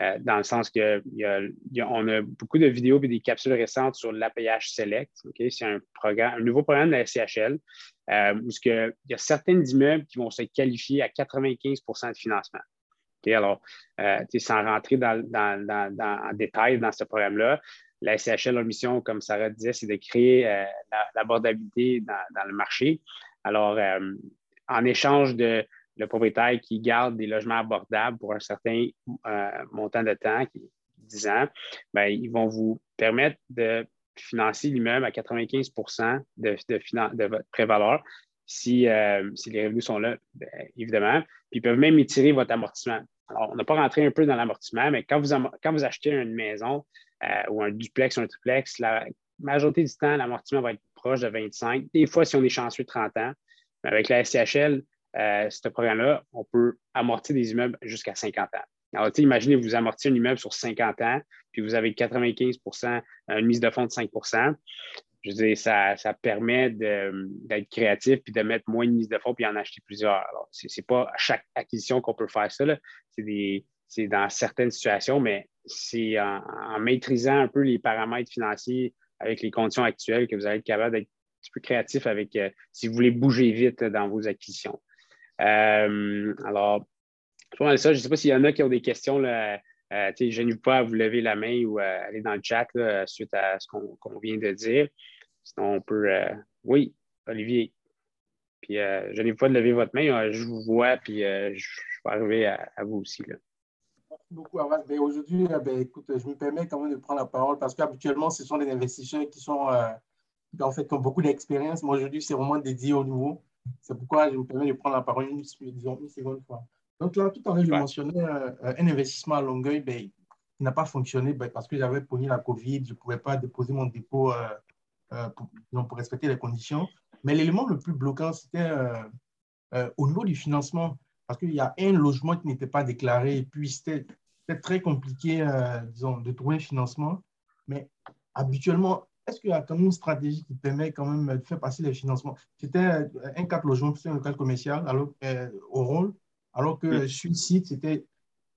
euh, dans le sens qu'on a, beaucoup de vidéos et des capsules récentes sur l'APH Select. C'est un, nouveau programme de la SCHL euh, où il y a certains immeubles qui vont se qualifier à 95% de financement. alors, sans rentrer dans, en détail dans ce programme-là, la SCHL, leur mission, comme Sarah disait, c'est de créer euh, l'abordabilité dans, le marché. Alors, euh, en échange de le propriétaire qui garde des logements abordables pour un certain euh, montant de temps, qui est 10 ans, bien, ils vont vous permettre de financer l'immeuble à 95 de, de, votre prévaleur si, si, les revenus sont là, évidemment. Puis ils peuvent même étirer votre amortissement. On n'a pas rentré un peu dans l'amortissement, mais quand vous, quand vous achetez une maison, euh, ou un duplex ou un triplex, la majorité du temps, l'amortissement va être proche de 25. Des fois, si on est chanceux, 30 ans. Mais avec la SCHL, euh, ce programme-là, on peut amortir des immeubles jusqu'à 50 ans. Alors, imaginez, vous amortissez un immeuble sur 50 ans, puis vous avez 95% une mise de fonds de 5 je veux dire, ça, permet d'être créatif puis de mettre moins de mise de fonds puis en acheter plusieurs. Alors, ce n'est pas à chaque acquisition qu'on peut faire ça. C'est dans certaines situations, mais c'est en, maîtrisant un peu les paramètres financiers avec les conditions actuelles que vous allez être capable d'être un petit peu créatif avec euh, si vous voulez bouger vite dans vos acquisitions. Euh, alors, je ne sais pas s'il y en a qui ont des questions. Là, euh, je n'ai pas à vous lever la main ou à aller dans le chat suite à ce qu'on vient de dire. Sinon, on peut. oui, Olivier. Puis, je n'ai pas de lever votre main. je vous vois, puis je, vais arriver à, vous aussi. Là. Merci beaucoup, Abbas. Ben, aujourd'hui, euh, ben, écoute, je me permets quand même de prendre la parole parce qu'habituellement, ce sont des investisseurs qui sont euh, en fait, qui ont beaucoup d'expérience. Moi, aujourd'hui, c'est vraiment dédié au nouveau. C'est pourquoi je me permets de prendre la parole une, une seconde fois. Donc là, tout à l'heure, je mentionnais euh, un investissement à Longueuil ben, qui n'a pas fonctionné ben, parce que j'avais pogné la COVID, je ne pouvais pas déposer mon dépôt pour, pour, respecter les conditions. Mais l'élément le plus bloquant, c'était au niveau du financement parce qu'il y a un logement qui n'était pas déclaré et puis c'était très compliqué, euh, disons, de trouver un financement. Mais habituellement, est-ce qu'il y a quand même une stratégie qui permet quand même de faire passer les financements? C'était euh, un 4 logements sur un local commercial alors, euh, au rôle, alors que sur le site, c'était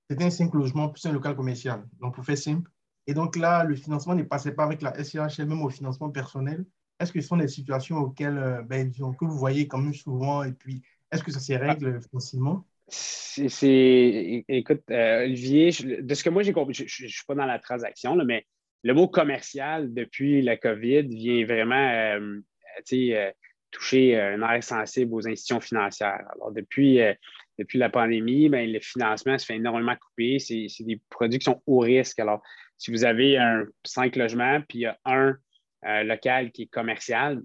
un 5 logements plus un local commercial. Donc, pour faire simple. Et donc là, le financement ne passait pas avec la SCHL, même au financement personnel. Est-ce que ce sont des situations auxquelles, ben, disons, que vous voyez quand même souvent et puis est-ce que ça se règle facilement? C'est, écoute, euh, Olivier, de ce que moi j'ai compris, je ne suis pas dans la transaction, mais le mot commercial depuis la COVID vient vraiment euh, euh, toucher un air sensible aux institutions financières. Alors, depuis, depuis la pandémie, ben, le financement se fait énormément couper. C'est, des produits qui sont haut risque. Alors, si vous avez un cinq logements, puis il y a un local qui est commercial,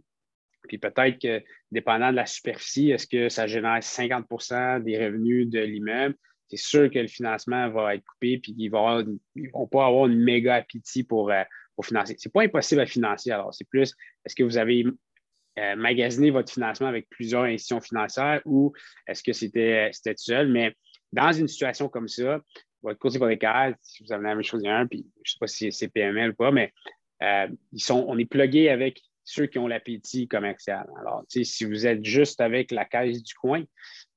puis peut-être que, dépendant de la superficie, est-ce que ça génère 50% des revenus de l'immeuble? C'est sûr que le financement va être coupé, puis ils vont, vont pas avoir une méga appétit pour, euh, pour financer. Ce n'est pas impossible à financer. Alors, c'est plus, est-ce que vous avez euh, magasiné votre financement avec plusieurs institutions financières ou est-ce que c'était seul? Mais dans une situation comme ça, votre courtier hypothécaire, si vous avez la même chose puis je ne sais pas si c'est PML ou pas, mais euh, ils sont, on est plugué avec ceux qui ont l'appétit commercial. Alors, si vous êtes juste avec la caisse du coin,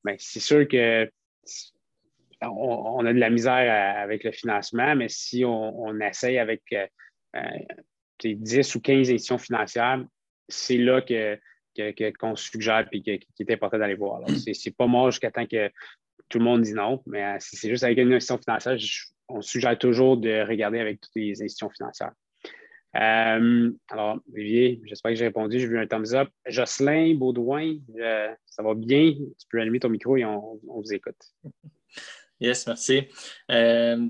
bien, c'est sûr que on, a de la misère avec le financement, mais si on, essaye avec 10 euh, ou 15 institutions financières, c'est là qu'on suggère et qu'il est important d'aller voir. Ce n'est pas mort jusqu'à temps que tout le monde dit non, mais euh, si c'est juste avec une institution financière, on suggère toujours de regarder avec toutes les institutions financières. Euh, alors, Olivier, j'espère que j'ai répondu. J'ai vu un thumbs up. Jocelyn Baudouin, euh, ça va bien? Tu peux allumer ton micro et on, vous écoute. Yes, merci. En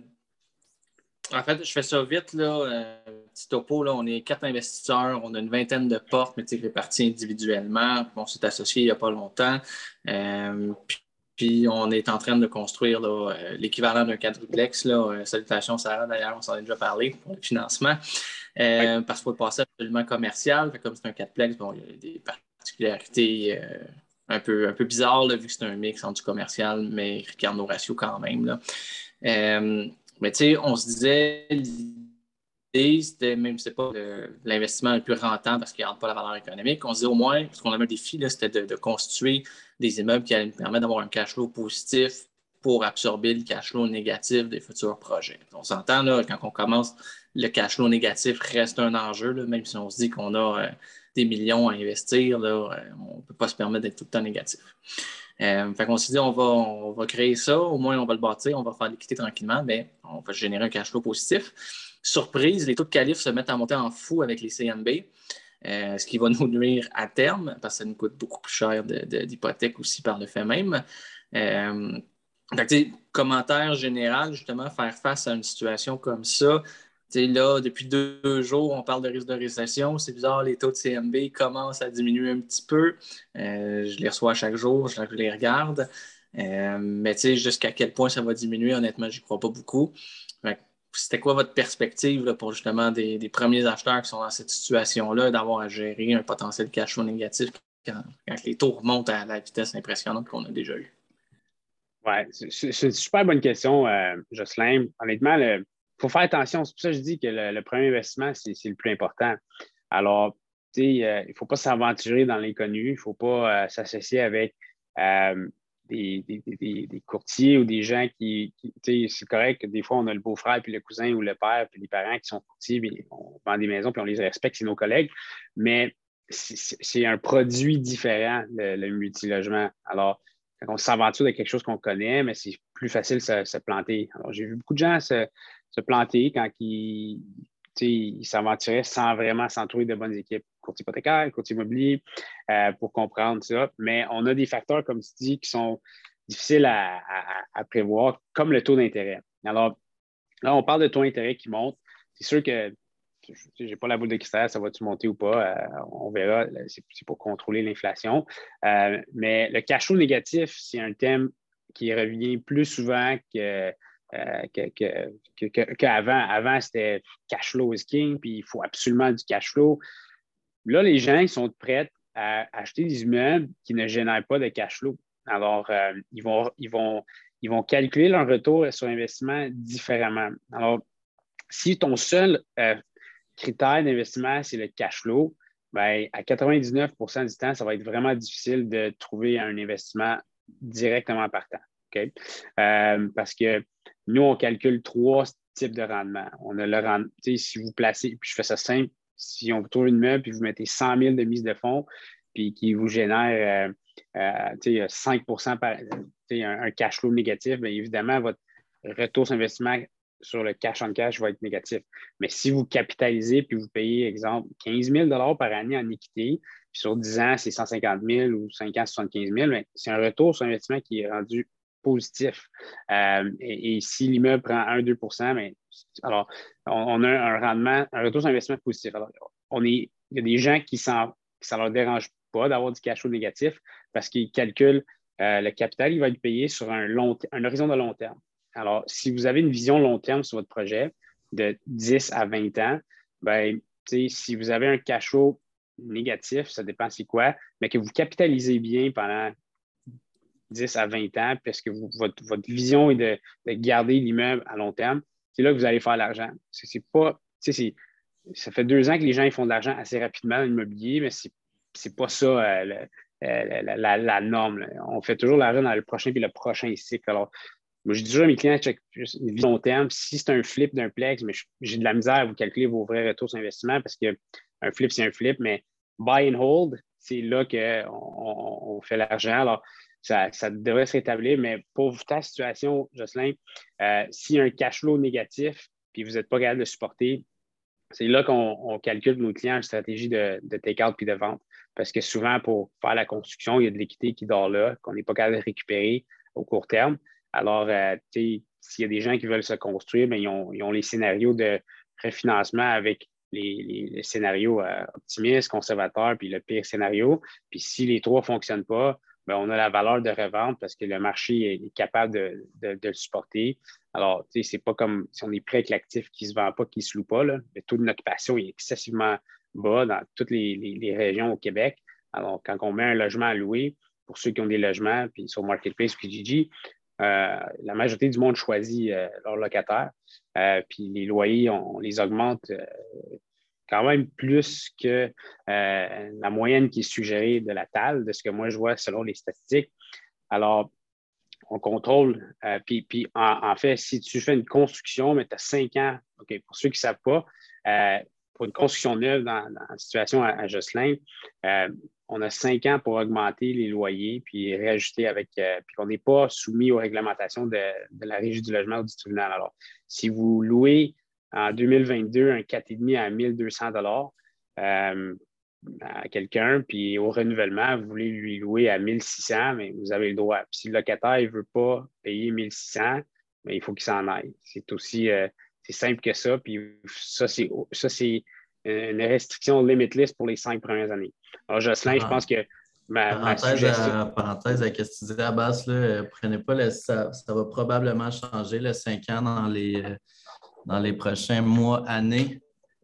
fait, je fais ça vite. Là, petit topo, là, on est quatre investisseurs, on a une vingtaine de portes, mais réparties individuellement. On s'est associé il n'y a pas longtemps. Euh, puis, on est en train de construire euh, l'équivalent d'un quadruplex. Là. salutations, Sarah, d'ailleurs, on s'en a déjà parlé pour le financement. Parce qu'il faut passer absolument commercial. comme c'est un quadruplex, bon, il y a des particularités un, peu, un peu bizarres, vu que c'est un mix entre du commercial, mais Ricardo Ratio quand même. Là. Mais tu sais, on se disait, c'était même si ce pas l'investissement le plus rentable parce qu'il n'y a pas la valeur économique, on se disait au moins, parce qu'on avait un défi, c'était de, constituer des immeubles qui allaient nous permettre d'avoir un cash flow positif pour absorber le cash flow négatif des futurs projets. On s'entend, quand on commence, le cash flow négatif reste un enjeu, même si on se dit qu'on a euh, des millions à investir, là, euh, on ne peut pas se permettre d'être tout le temps négatif. Euh, fait s'est dit, on va, on va créer ça, au moins on va le bâtir, on va faire l'équité tranquillement, mais on va générer un cash flow positif. Surprise, les taux de qualif se mettent à monter en fou avec les CNB, euh, ce qui va nous nuire à terme, parce que ça nous coûte beaucoup plus cher d'hypothèque aussi par le fait même. Euh, commentaire général, justement, faire face à une situation comme ça, là, depuis deux, jours, on parle de risque de récession. C'est bizarre, les taux de CMB commencent à diminuer un petit peu. Euh, je les reçois chaque jour, je les regarde. Euh, mais jusqu'à quel point ça va diminuer, honnêtement, je n'y crois pas beaucoup. C'était quoi votre perspective pour justement des, premiers acheteurs qui sont dans cette situation-là, d'avoir à gérer un potentiel cash flow négatif quand, les taux remontent à la vitesse impressionnante qu'on a déjà eue? Oui, c'est une super bonne question, euh, Jocelyn. Honnêtement, le, faut faire attention. C'est pour ça que je dis que le, premier investissement, c'est le plus important. Alors, tu sais, euh, il ne faut pas s'aventurer dans l'inconnu. Il ne faut pas euh, s'associer avec euh, des, courtiers ou des gens qui, sais, c'est correct que des fois, on a le beau-frère, puis le cousin ou le père, puis les parents qui sont courtiers, puis on vend des maisons, puis on les respecte, c'est nos collègues. Mais c'est un produit différent, le, multilogement. Alors, on s'aventure de quelque chose qu'on connaît, mais c'est plus facile de se, planter. Alors, j'ai vu beaucoup de gens se, se planter quand ils il s'aventuraient sans vraiment s'entourer de bonnes équipes, courtier hypothécaire, courtier immobilier, euh, pour comprendre ça. Mais on a des facteurs, comme tu dis, qui sont difficiles à, prévoir, comme le taux d'intérêt. Alors, là, on parle de taux d'intérêt qui monte. C'est sûr que je n'ai pas la boule de cristal, ça va-tu monter ou pas? Euh, on verra. C'est pour contrôler l'inflation. Euh, mais le cash flow négatif, c'est un thème qui revient plus souvent que qu'avant. Avant, c'était cash flow is king, puis il faut absolument du cash flow. Là, les gens ils sont prêts à acheter des immeubles qui ne génèrent pas de cash flow. Alors, euh, ils, vont, ils, vont, ils vont calculer leur retour sur investissement différemment. Alors, si ton seul euh, critère d'investissement, c'est le cash flow, bien, à 99% du temps, ça va être vraiment difficile de trouver un investissement directement partant. parce que nous, on calcule trois types de rendement. On a le rendement, si vous placez, puis je fais ça simple, si on vous trouve une meuble, puis vous mettez 100 000 de mise de fonds, puis qui vous génère euh, 5% euh, par, un, cash flow négatif, bien évidemment, votre retour sur investissement sur le cash on cash va être négatif. Mais si vous capitalisez puis vous payez, exemple, 15 000 par année en équité, puis sur 10 ans, c'est 150 000 ou 5 ans, 75 000, c'est un retour sur investissement qui est rendu positif. Euh, et, si l'immeuble prend 1-2 mais alors, on, a un rendement, un retour sur investissement positif. Alors, on est, il y a des gens qui, ça ne leur dérange pas d'avoir du cash flow négatif parce qu'ils calculent euh, le capital, il va être payé sur un, long, un horizon de long terme. Alors, si vous avez une vision long terme sur votre projet de 10 à 20 ans, ben, si vous avez un cash flow négatif, ça dépend c'est quoi, mais que vous capitalisez bien pendant 10 à 20 ans, parce que votre, vision est de, garder l'immeuble à long terme, c'est là que vous allez faire l'argent. C'est pas, ça fait deux ans que les gens ils font de l'argent assez rapidement dans l'immobilier, mais c'est pas ça euh, euh, la, norme. On fait toujours l'argent dans le prochain puis le prochain cycle. Alors, moi, je dis toujours à mes clients, check une vision long terme. Si c'est un flip d'un plex, mais j'ai de la misère à vous calculer vos vrais retours sur investissement parce qu'un flip, c'est un flip, mais buy and hold, c'est là qu'on on fait l'argent. Alors, ça, devrait se rétablir. Mais pour ta situation, Jocelyn, euh, s'il y a un cash flow négatif, puis vous n'êtes pas capable de supporter, c'est là qu'on calcule nos clients une stratégie de, de take-out puis de vente. Parce que souvent, pour faire la construction, il y a de l'équité qui dort là, qu'on n'est pas capable de récupérer au court terme. Alors, euh, s'il y a des gens qui veulent se construire, bien, ils, ont, les scénarios de refinancement avec les, scénarios euh, optimistes, conservateurs, puis le pire scénario. Puis si les trois ne fonctionnent pas, bien, on a la valeur de revente parce que le marché est capable de, le supporter. Alors, tu sais, c'est pas comme si on est prêt avec l'actif qui se vend pas, qui se loue pas. Le taux d'occupation est excessivement bas dans toutes les, régions au Québec. Alors, quand on met un logement à louer, pour ceux qui ont des logements, puis sur Marketplace, puis Gigi, euh, la majorité du monde choisit euh, leur locataire. Euh, puis les loyers, on, les augmente quand même plus que la moyenne qui est suggérée de la TAL, de ce que moi je vois selon les statistiques. Alors, on contrôle. puis, puis en, fait, si tu fais une construction, mais tu as cinq ans, OK, pour ceux qui ne savent pas, pour une construction neuve dans, la situation à, Jocelyn, on a cinq ans pour augmenter les loyers puis réajuster avec, euh, puis qu'on n'est pas soumis aux réglementations de, la Régie du logement ou du tribunal. Alors, si vous louez en 2022 un 4,5 à 1200 dollars euh, à quelqu'un, puis au renouvellement, vous voulez lui louer à 1600, mais vous avez le droit. Puis si le locataire ne veut pas payer 1600, mais il faut qu'il s'en aille. C'est aussi euh, c'est simple que ça. Puis ça, c'est une restriction limitless pour les cinq premières années. Alors, Jocelyn, je ah. pense que ma, parenthèse, à, parenthèse à ce que tu disais à base, là, euh, prenez pas le, ça, ça, va probablement changer le cinq ans dans les, euh, dans les prochains mois, années.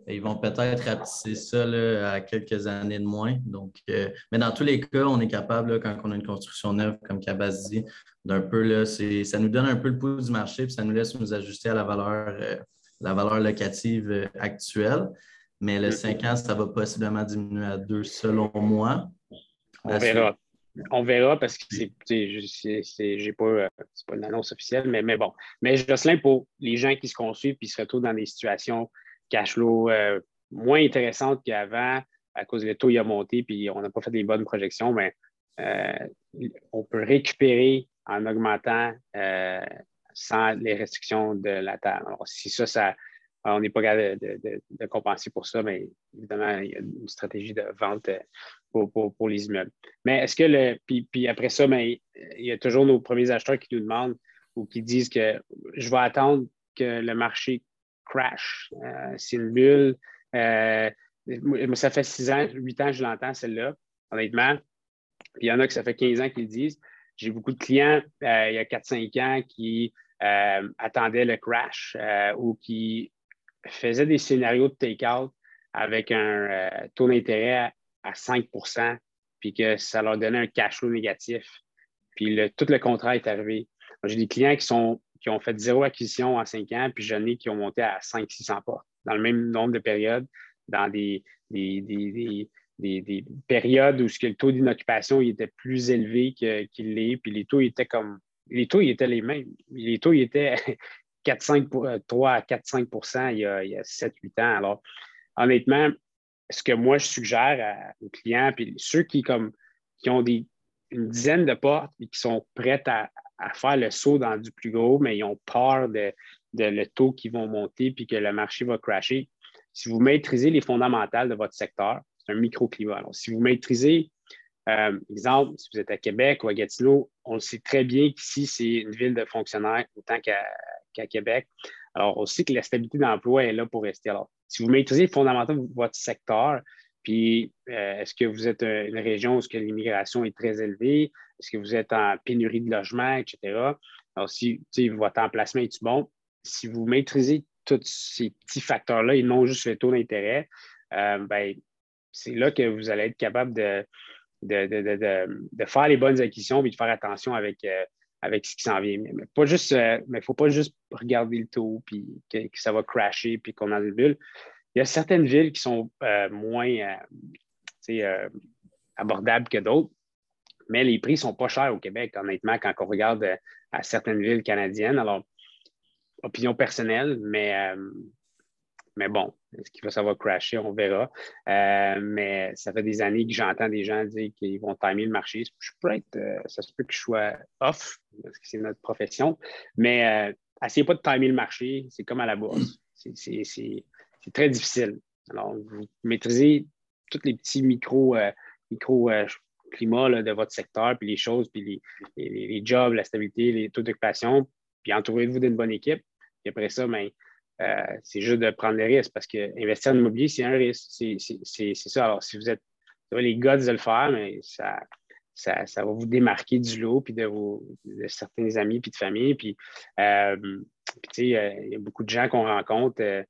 Ils vont peut-être rapetisser ça là, à quelques années de moins. Donc, euh, mais dans tous les cas, on est capable, quand on a une construction neuve, comme Cabas dit, d'un peu, là, ça nous donne un peu le pouls du marché, puis ça nous laisse nous ajuster à la valeur, la valeur locative actuelle. Mais le 5 ans, ça va possiblement diminuer à 2 selon moi. On verra. On verra parce que c'est j'ai pas, euh, pas une annonce officielle, mais, mais bon. Mais Jocelyn, pour les gens qui se construisent puis se retrouvent dans des situations cash flow euh, moins intéressantes qu'avant, à cause des taux il a monté puis on n'a pas fait des bonnes projections, mais euh, on peut récupérer en augmentant sans les restrictions de la table. Alors, si ça, ça, on n'est pas capable de, compenser pour ça, mais évidemment, il y a une stratégie de vente euh, les immeubles. Mais est-ce que le. Puis, après ça, mais, il y a toujours nos premiers acheteurs qui nous demandent ou qui disent que je vais attendre que le marché crash. Euh, c'est une bulle. Euh, ça fait six ans, huit ans que je l'entends, celle-là, honnêtement. Puis il y en a que ça fait 15 ans qu'ils disent. J'ai beaucoup de clients il y a 4-5 ans qui attendaient le crash ou qui faisait des scénarios de take-out avec un euh, taux d'intérêt à, 5% puis que ça leur donnait un cash flow négatif. Puis tout le contrat est arrivé. J'ai des clients qui, sont, qui ont fait zéro acquisition en 5 ans, puis j'en ai qui ont monté à 500-600 pas dans le même nombre de périodes, dans des, des, périodes où le taux d'inoccupation était plus élevé qu'il l'est, puis les taux étaient comme. Les taux, étaient les mêmes. Les taux, étaient 4, 3 euh, à 4-5 il y a, 7-8 ans. Alors, honnêtement, ce que moi, je suggère aux clients, puis ceux qui, comme, qui ont des, une dizaine de portes et qui sont prêts à, faire le saut dans du plus gros, mais ils ont peur de, le taux qui vont monter puis que le marché va crasher. Si vous maîtrisez les fondamentales de votre secteur, c'est un microclimat. Alors, si vous maîtrisez, euh, exemple, si vous êtes à Québec ou à Gatineau, on sait très bien qu'ici, c'est une ville de fonctionnaires autant qu'à à Québec. Alors, aussi que la stabilité d'emploi est là pour rester. Alors, si vous maîtrisez fondamentalement votre secteur, puis euh, est-ce que vous êtes euh, une région où l'immigration est très élevée? Est-ce que vous êtes en pénurie de logement, etc.? Alors, si votre emplacement est bon, si vous maîtrisez tous ces petits facteurs-là et non juste le taux d'intérêt, euh, ben, c'est là que vous allez être capable de, de, faire les bonnes acquisitions et de faire attention avec avec ce qui s'en vient. Mais, pas juste, euh, mais faut pas juste regarder le taux puis que, ça va crasher puis qu'on a des bulles. Il y a certaines villes qui sont euh, moins euh, abordables que d'autres, mais les prix sont pas chers au Québec, honnêtement, quand on regarde à certaines villes canadiennes. Alors, opinion personnelle, mais mais bon, est-ce qu'il va savoir crasher? On verra. Euh, mais ça fait des années que j'entends des gens dire qu'ils vont timer le marché. Je peux être, euh, ça se peut que je sois off, parce que c'est notre profession. Mais euh, essayez pas de timer le marché, c'est comme à la bourse. C'est très difficile. Alors, vous maîtrisez tous les petits micro, micro climats de votre secteur, puis les choses, puis les, les, jobs, la stabilité, les taux d'occupation, puis entourez-vous d'une bonne équipe. Et après ça, ben, c'est juste de prendre les risques parce que investir en immobilier, c'est un risque. C'est ça. Alors, si vous êtes les gars de le faire, mais ça, ça, va vous démarquer du lot, puis de, vos, certains amis, puis de famille. Puis, euh, il y a beaucoup de gens qu'on rencontre. Euh,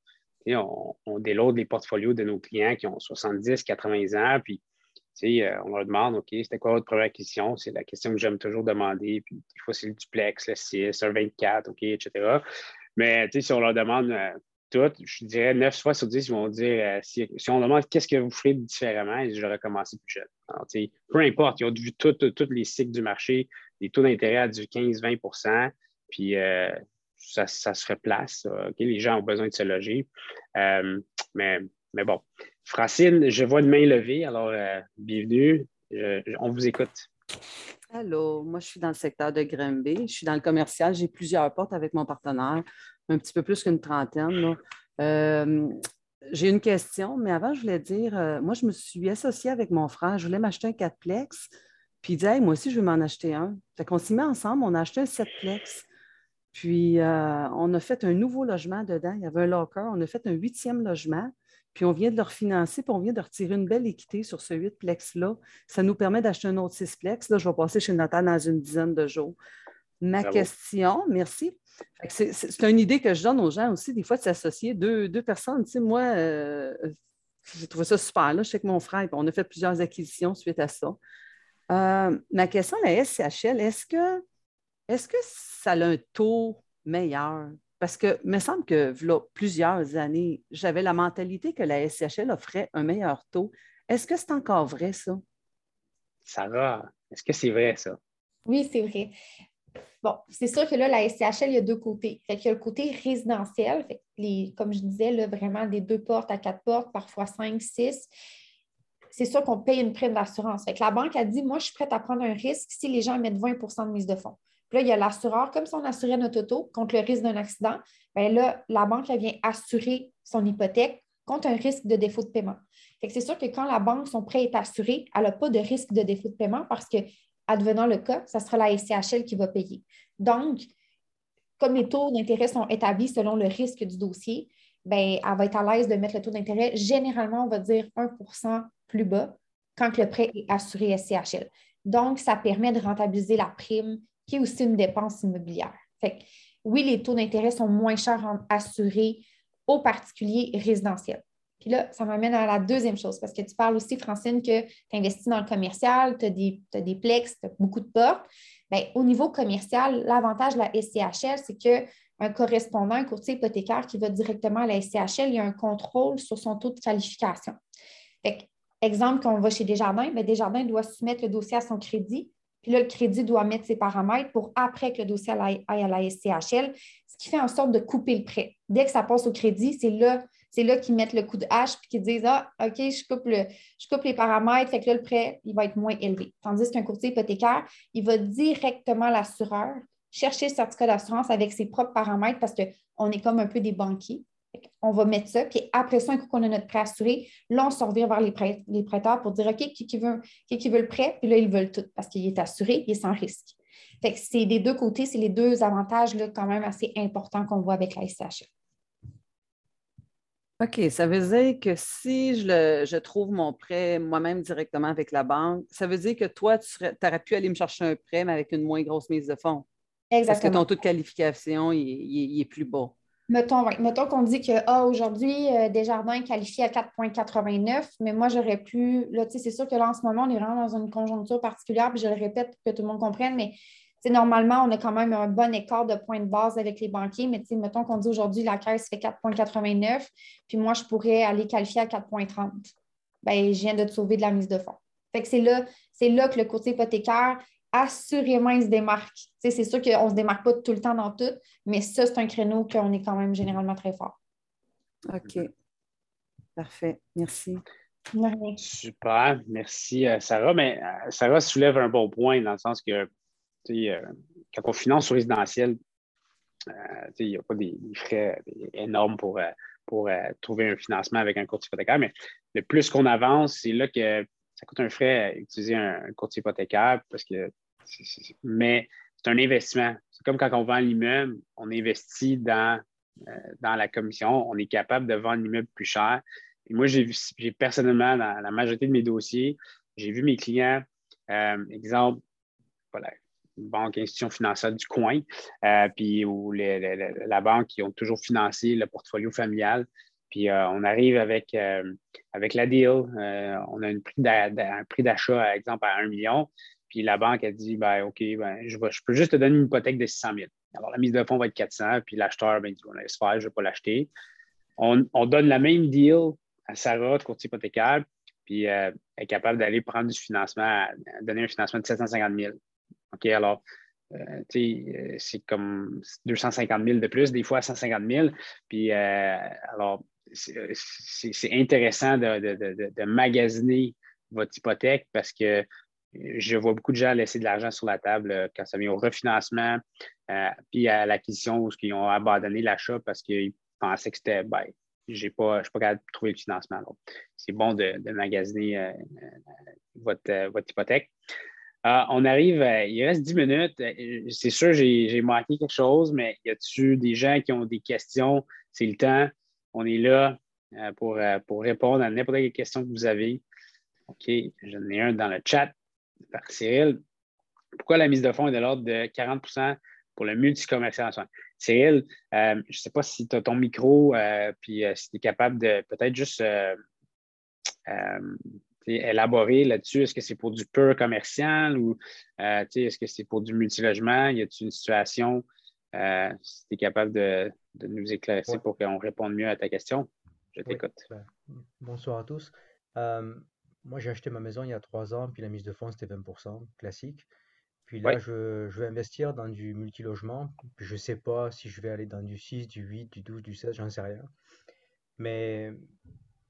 on, on déloade les portfolios de nos clients qui ont 70, 80 ans, puis euh, on leur demande, OK, c'était quoi votre première acquisition? C'est la question que j'aime toujours demander. Puis, des fois, c'est le duplex, le 6, un 24, OK, etc. Mais si on leur demande tout, je dirais 9 fois sur 10, ils vont dire euh, si, on demande qu'est-ce que vous ferez différemment, j'aurais commencé plus jeune. peu importe, ils ont vu tous les cycles du marché, les taux d'intérêt à du 15-20% puis euh, ça, se fait place. Les gens ont besoin de se loger. Euh, mais, mais bon. Francine, je vois une main levée, alors bienvenue. on vous écoute. Allô, moi je suis dans le secteur de Grimby. Je suis dans le commercial. J'ai plusieurs portes avec mon partenaire un petit peu plus qu'une trentaine. Euh, j'ai une question, mais avant, je voulais dire, euh, moi, je me suis associée avec mon frère. Je voulais m'acheter un 4plex. Puis il dit, moi aussi, je veux m'en acheter un. Fait qu'on s'y met ensemble, on a acheté un 7plex. Puis euh, on a fait un nouveau logement dedans. Il y avait un locker. On a fait un huitième logement. Puis on vient de le refinancer, puis on vient de retirer une belle équité sur ce 8-plex-là. Ça nous permet d'acheter un autre 6-plex. Là, je vais passer chez Nathan dans une dizaine de jours. Ma question, merci. C'est une idée que je donne aux gens aussi, des fois, de s'associer deux, deux, personnes. Tu sais, moi, euh, j'ai trouvé ça super. Là. Je sais que mon frère, on a fait plusieurs acquisitions suite à ça. Euh, ma question, la SCHL, est-ce que, est que ça a un taux meilleur? Parce que il me semble que là, plusieurs années, j'avais la mentalité que la SCHL offrait un meilleur taux. Est-ce que c'est encore vrai, ça? Ça va. Est-ce que c'est vrai, ça? Oui, c'est vrai. Bon, c'est sûr que là, la SCHL, il y a deux côtés. Fait il y a le côté résidentiel, les, comme je disais, là, vraiment des deux portes à quatre portes, parfois cinq, six. C'est sûr qu'on paye une prime d'assurance. Fait la banque a dit Moi, je suis prête à prendre un risque si les gens mettent 20% de mise de fonds. Là, il y a l'assureur, comme si on assurait notre auto contre le risque d'un accident. Bien là, la banque vient assurer son hypothèque contre un risque de défaut de paiement. c'est sûr que quand la banque, son prêt est assuré, elle n'a pas de risque de défaut de paiement parce que advenant le cas, ça sera la SCHL qui va payer. Donc, comme les taux d'intérêt sont établis selon le risque du dossier, bien, elle va être à l'aise de mettre le taux d'intérêt. Généralement, on va dire 1% plus bas quand le prêt est assuré SCHL. Donc, ça permet de rentabiliser la prime, qui est aussi une dépense immobilière. Fait oui, les taux d'intérêt sont moins chers assurés aux particuliers résidentiels. Puis là, ça m'amène à la deuxième chose, parce que tu parles aussi, Francine, que tu investis dans le commercial, tu as des, des plex, tu as beaucoup de portes. Bien, au niveau commercial, l'avantage de la SCHL, c'est qu'un correspondant, un courtier hypothécaire qui va directement à la SCHL, il y a un contrôle sur son taux de qualification. Fait exemple, quand on va chez Desjardins, bien, Desjardins doit soumettre le dossier à son crédit. Puis là, le crédit doit mettre ses paramètres pour après que le dossier aille à la SCHL, ce qui fait en sorte de couper le prêt. Dès que ça passe au crédit, c'est là c'est là qu'ils mettent le coup de hache et qu'ils disent Ah, OK, je coupe, je coupe les paramètres, fait que là, le prêt, il va être moins élevé. Tandis qu'un courtier hypothécaire, il va directement l'assureur chercher le certificat d'assurance avec ses propres paramètres parce qu'on est comme un peu des banquiers. On va mettre ça, puis après ça, un coup qu'on a notre prêt assuré, là, on se revient vers les, les prêteurs pour dire OK, qui, qui, veut, qui, veut le prêt? Puis là, ils veulent tout parce qu'il est assuré, il est sans risque. Fait que c'est des deux côtés, c'est les deux avantages là, quand même assez importants qu'on voit avec la SHA. OK, ça veut dire que si je, trouve mon prêt moi-même directement avec la banque, ça veut dire que toi, tu aurais pu aller me chercher un prêt, mais avec une moins grosse mise de fonds. Exactement. Parce que ton taux de qualification, il, est plus bas. Mettons, qu'on dit que ah, aujourd'hui, euh, Desjardins est qualifié à 4,89, mais moi, j'aurais pu. Là, c'est sûr que là, en ce moment, on est vraiment dans une conjoncture particulière, puis je le répète pour que tout le monde comprenne, mais normalement, on a quand même un bon écart de points de base avec les banquiers, mais mettons qu'on dit aujourd'hui la caisse fait 4,89, puis moi, je pourrais aller qualifier à 4,30. Bien, je viens de te sauver de la mise de fonds. Fait que c'est là, c'est là que le côté hypothécaire, assurément, il se démarque. c'est sûr qu'on ne se démarque pas tout le temps dans tout, mais ça, c'est un créneau qu'on est quand même généralement très fort. OK. Parfait. Merci. Super, merci euh, Sarah. Mais euh, Sarah soulève un bon point dans le sens que euh, quand on finance au résidentiel, euh, il n'y a pas des, frais énormes pour, euh, pour trouver un financement avec un courtier hypothécaire, mais le plus qu'on avance, c'est là que ça coûte un frais à utiliser un, courtier hypothécaire parce que mais c'est un investissement. C'est comme quand on vend l'immeuble, on investit dans, euh, dans la commission, on est capable de vendre l'immeuble plus cher. Et moi, j'ai personnellement, dans la majorité de mes dossiers, j'ai vu mes clients, euh, exemple, voilà, banque, institution financière du coin, euh, puis ou la banque qui ont toujours financé le portfolio familial. Puis on arrive avec, avec la deal, on a un prix d'achat, par exemple, à 1 million. Puis la banque a dit ben, OK, ben, je, peux juste te donner une hypothèque de 600 000. Alors la mise de fonds va être 400, puis l'acheteur ben, dit on laisse faire, je ne vais pas l'acheter. On, donne la même deal à Sarah, courtier hypothécaire, puis euh, elle est capable d'aller prendre du financement, donner un financement de 750 000. OK, alors, euh, euh, c'est comme 250 000 de plus, des fois 150 000. Puis, alors, c'est intéressant de, de, magasiner votre hypothèque parce que je vois beaucoup de gens laisser de l'argent sur la table euh, quand ça vient au refinancement, euh, puis à l'acquisition où ils ont abandonné l'achat parce qu'ils pensaient que c'était, ben, j'ai pas, je ne suis pas capable de trouver le financement. C'est bon de, magasiner euh, votre, votre, hypothèque. on arrive, il reste 10 minutes. C'est sûr, j'ai manqué quelque chose, mais y a-t-il des gens qui ont des questions? C'est le temps. On est là pour, pour répondre à n'importe quelle question que vous avez. OK, j'en ai un dans le chat. Cyril, pourquoi la mise de fonds est de l'ordre de 40% pour le multicommercial Cyril, euh, je ne sais pas si tu as ton micro, euh, puis euh, si tu es capable de peut-être juste élaborer là-dessus. Est-ce que c'est pour du pur commercial ou est-ce que c'est pour du multilogement? Y a-t-il une situation? si tu es capable de, nous éclaircir pour qu'on réponde mieux à ta question, je t'écoute. Ben, bonsoir à tous. Moi, j'ai acheté ma maison il y a trois ans, puis la mise de fonds, c'était 20%, classique. Puis là, je, je, vais investir dans du multilogement. Je ne sais pas si je vais aller dans du 6, du 8, du 12, du 16, j'en sais rien. Mais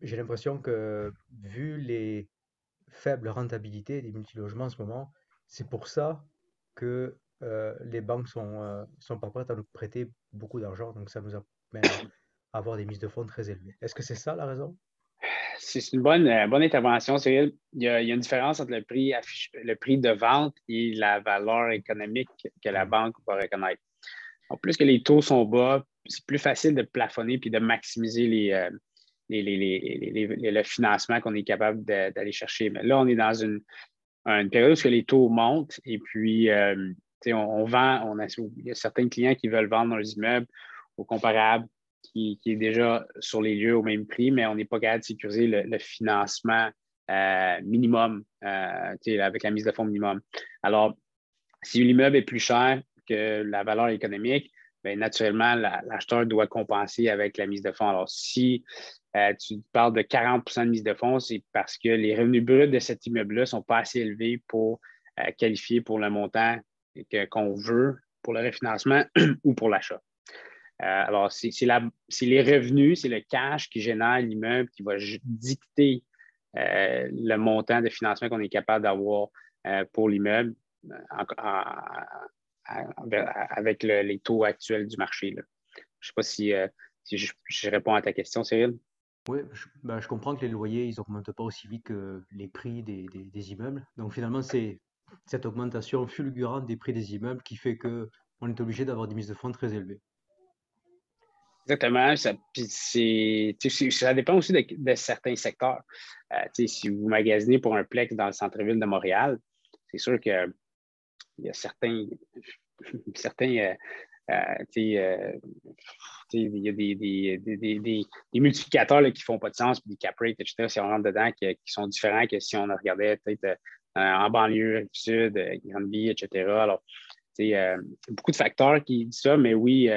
j'ai l'impression que, vu les faibles rentabilités des multilogements en ce moment, c'est pour ça que euh, les banques sont, euh, sont pas prêtes à nous prêter beaucoup d'argent. Donc, ça nous amène à avoir des mises de fonds très élevées. Est-ce que c'est ça la raison? c'est une bonne, euh, bonne intervention, Cyril. Il y, a, il y, a, une différence entre le prix, le prix de vente et la valeur économique que la banque va reconnaître. En plus que les taux sont bas, c'est plus facile de plafonner puis de maximiser les, euh, le financement qu'on est capable d'aller chercher. Mais là, on est dans une, période où les taux montent et puis euh, on, vend, on il y a certains clients qui veulent vendre leurs immeubles au comparable qui, est déjà sur les lieux au même prix, mais on n'est pas capable de sécuriser le, financement euh, minimum euh, avec la mise de fonds minimum. Alors, si l'immeuble est plus cher que la valeur économique, bien, naturellement, l'acheteur doit compenser avec la mise de fonds. Alors, si euh, tu parles de 40% de mise de fonds, c'est parce que les revenus bruts de cet immeuble-là ne sont pas assez élevés pour qualifier pour le montant qu'on veut pour le refinancement ou pour l'achat. Euh, alors, c'est les revenus, c'est le cash qui génère l'immeuble qui va dicter euh, le montant de financement qu'on est capable d'avoir euh, pour l'immeuble avec les taux actuels du marché. Je ne sais pas si, je, réponds à ta question, Cyril. Oui, ben, je, comprends que les loyers, ils n'augmentent pas aussi vite que les prix des, des immeubles. Donc finalement, c'est cette augmentation fulgurante des prix des immeubles qui fait qu'on est obligé d'avoir des mises de fonds très élevées. Exactement. Ça, ça dépend aussi de, certains secteurs. Euh, si vous magasinez pour un plex dans le centre-ville de Montréal, c'est sûr qu'il y a certains, certains il y a des, multiplicateurs qui ne font pas de sens, des cap rates, etc., si on rentre dedans, qui, sont différents que si on regardait peut-être euh, en banlieue, sud, euh, Grande-Vie, etc. Alors, beaucoup de facteurs qui disent ça, mais oui,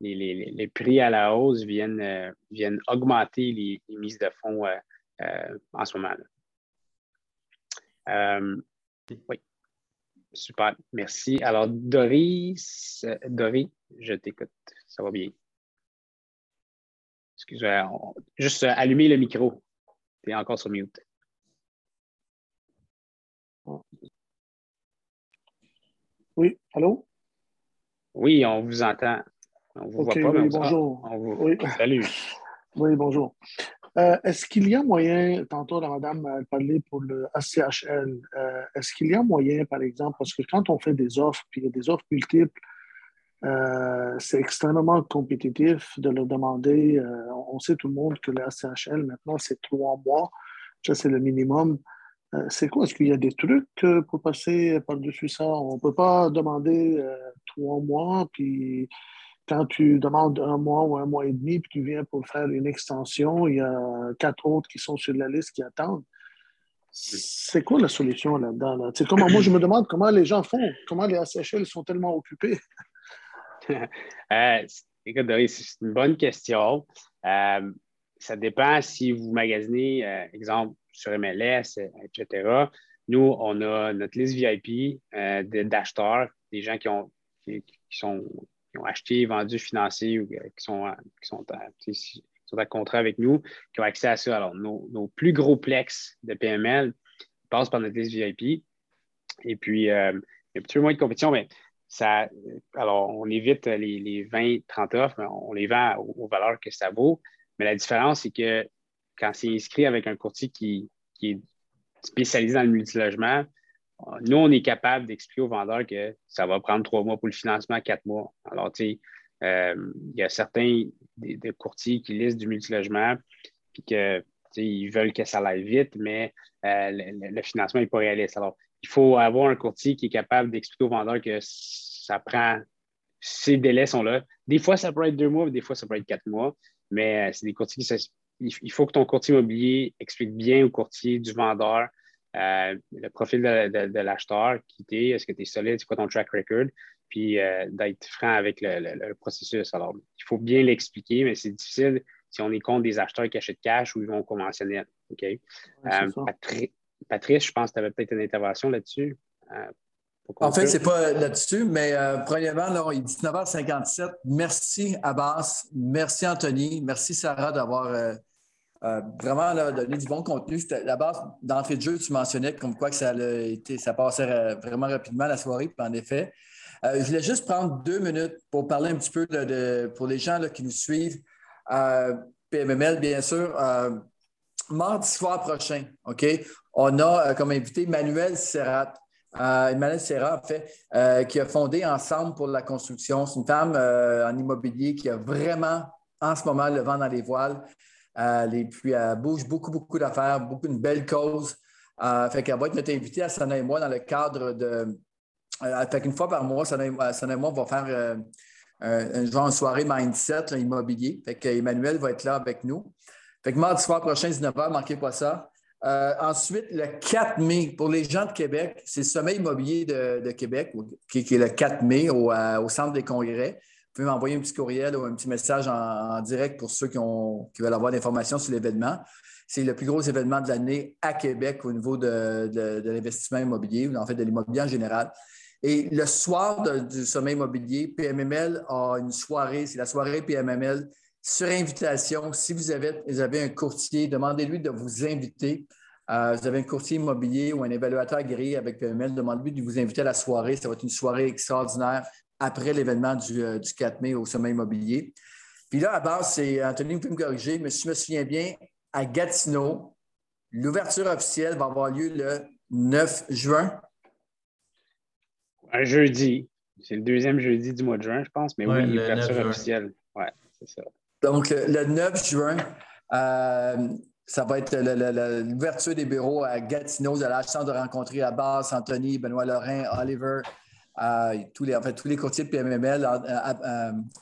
les, prix à la hausse viennent, euh, augmenter les, mises de fonds euh, euh, en ce moment. oui. Super. Merci. Alors, Doris, Doris, je t'écoute. Ça va bien? Excusez-moi. Juste allumer le micro. Tu es encore sur mute. Oui, allô? Oui, on vous entend. On vous voit pas, oui, bonjour. oui. Salut. Oui, bonjour. Euh, est-ce qu'il y a moyen, tantôt la madame a parlé pour le ACHL, euh, est-ce qu'il y a moyen, par exemple, parce que quand on fait des offres, puis il y a des offres multiples, euh, c'est extrêmement compétitif de leur demander, on sait tout le monde que le ACHL, maintenant, c'est trois mois, ça c'est le minimum. C'est quoi? Est-ce qu'il y a des trucs pour passer par-dessus ça? On ne peut pas demander trois mois, puis quand tu demandes un mois ou un mois et demi, puis tu viens pour faire une extension, il y a quatre autres qui sont sur la liste qui attendent. C'est quoi la solution là-dedans? Là? Comment, moi, je me demande comment les gens font, comment les ACHL sont tellement occupés. euh, écoute, c'est une bonne question. Euh, ça dépend si vous magasinez, euh, exemple, sur MLS, etc. Nous, on a notre liste VIP euh, d'acheteurs, des gens qui, ont, qui sont qui ont acheté, vendu, financé ou euh, qui sont, qui sont, à, contrat avec nous, qui ont accès à ça. Alors, nos, plus gros plex de PML passent par notre liste VIP. Et puis, euh, il y a un petit peu moins de compétition, mais ça, alors, on évite les, 20-30 offres, mais on les vend aux, valeurs que ça vaut. Mais la différence, c'est que quand c'est inscrit avec un courtier qui, qui est spécialisé dans le multilogement, nous, on est capable d'expliquer aux vendeurs que ça va prendre trois mois pour le financement, quatre mois. Alors, tu sais, euh, il y a certains des, courtiers qui listent du multilogement, puis que ils veulent que ça aille vite, mais euh, le, financement n'est pas réaliste. Alors, il faut avoir un courtier qui est capable d'expliquer aux vendeurs que ça prend, ces délais sont là. Des fois, ça peut être deux mois, des fois, ça peut être quatre mois, mais euh, c'est des courtiers qui il faut que ton courtier immobilier explique bien au courtier du vendeur euh, le profil de, l'acheteur, qui t'es, est-ce que tu es solide, c'est quoi ton track record, puis euh, d'être franc avec le, processus. Alors, il faut bien l'expliquer, mais c'est difficile si on est contre des acheteurs qui achètent cash ou ils vont conventionnel. OK? Euh, Patrice, je pense que tu avais peut-être une intervention là-dessus. en fait, ce n'est pas là-dessus, mais premièrement, là, il est 19h57. Merci Abbas, merci Anthony, merci Sarah d'avoir euh, vraiment là, donner du bon contenu. La base d'entrée de jeu, tu mentionnais comme quoi que ça, a été, ça passait euh, vraiment rapidement la soirée, puis en effet. Euh, je voulais juste prendre deux minutes pour parler un petit peu de, pour les gens là, qui nous suivent. PMML, bien sûr. mardi soir prochain, OK? On a comme invité Manuel Serrat. Emmanuel Serrat, en fait, qui a fondé Ensemble pour la construction. C'est une femme en immobilier qui a vraiment, en ce moment, le vent dans les voiles. Et puis, elle bouge beaucoup, beaucoup d'affaires, beaucoup de belles causes. Euh, fait va être notre invitée à Sana et moi dans le cadre de. Euh, fait qu'une fois par mois, Sana et, moi, va faire euh, un, genre de soirée mindset immobilier. Fait qu'Emmanuel va être là avec nous. Fait que mardi soir prochain, 19h, manquez pas ça. ensuite, le 4 mai, pour les gens de Québec, c'est le sommet immobilier de, Québec, qui, est le 4 mai au Centre des congrès. Vous pouvez m'envoyer un petit courriel ou un petit message en, direct pour ceux qui, veulent avoir l'information sur l'événement. C'est le plus gros événement de l'année à Québec au niveau de, l'investissement immobilier, ou en fait de l'immobilier en général. Et le soir du sommet immobilier, PMML a une soirée, c'est la soirée PMML sur invitation. Si vous avez, vous avez un courtier, demandez-lui de vous inviter. Euh, vous avez un courtier immobilier ou un évaluateur agréé avec PMML, demandez-lui de vous inviter à la soirée. Ça va être une soirée extraordinaire après l'événement du, 4 euh, mai au sommet immobilier. Puis là, à base, c'est Anthony, vous pouvez me corriger, mais si je me souviens bien, à Gatineau, l'ouverture officielle va avoir lieu le 9 juin. Un jeudi. C'est le deuxième jeudi du mois de juin, je pense, mais oui, l'ouverture officielle. Oui, c'est ça. Donc, le 9 juin, euh, ça va être l'ouverture des bureaux à Gatineau. Vous avez la chance de rencontrer à base Anthony, Benoît Lorrain, Oliver, tous, les, en fait, tous les courtiers de PMML,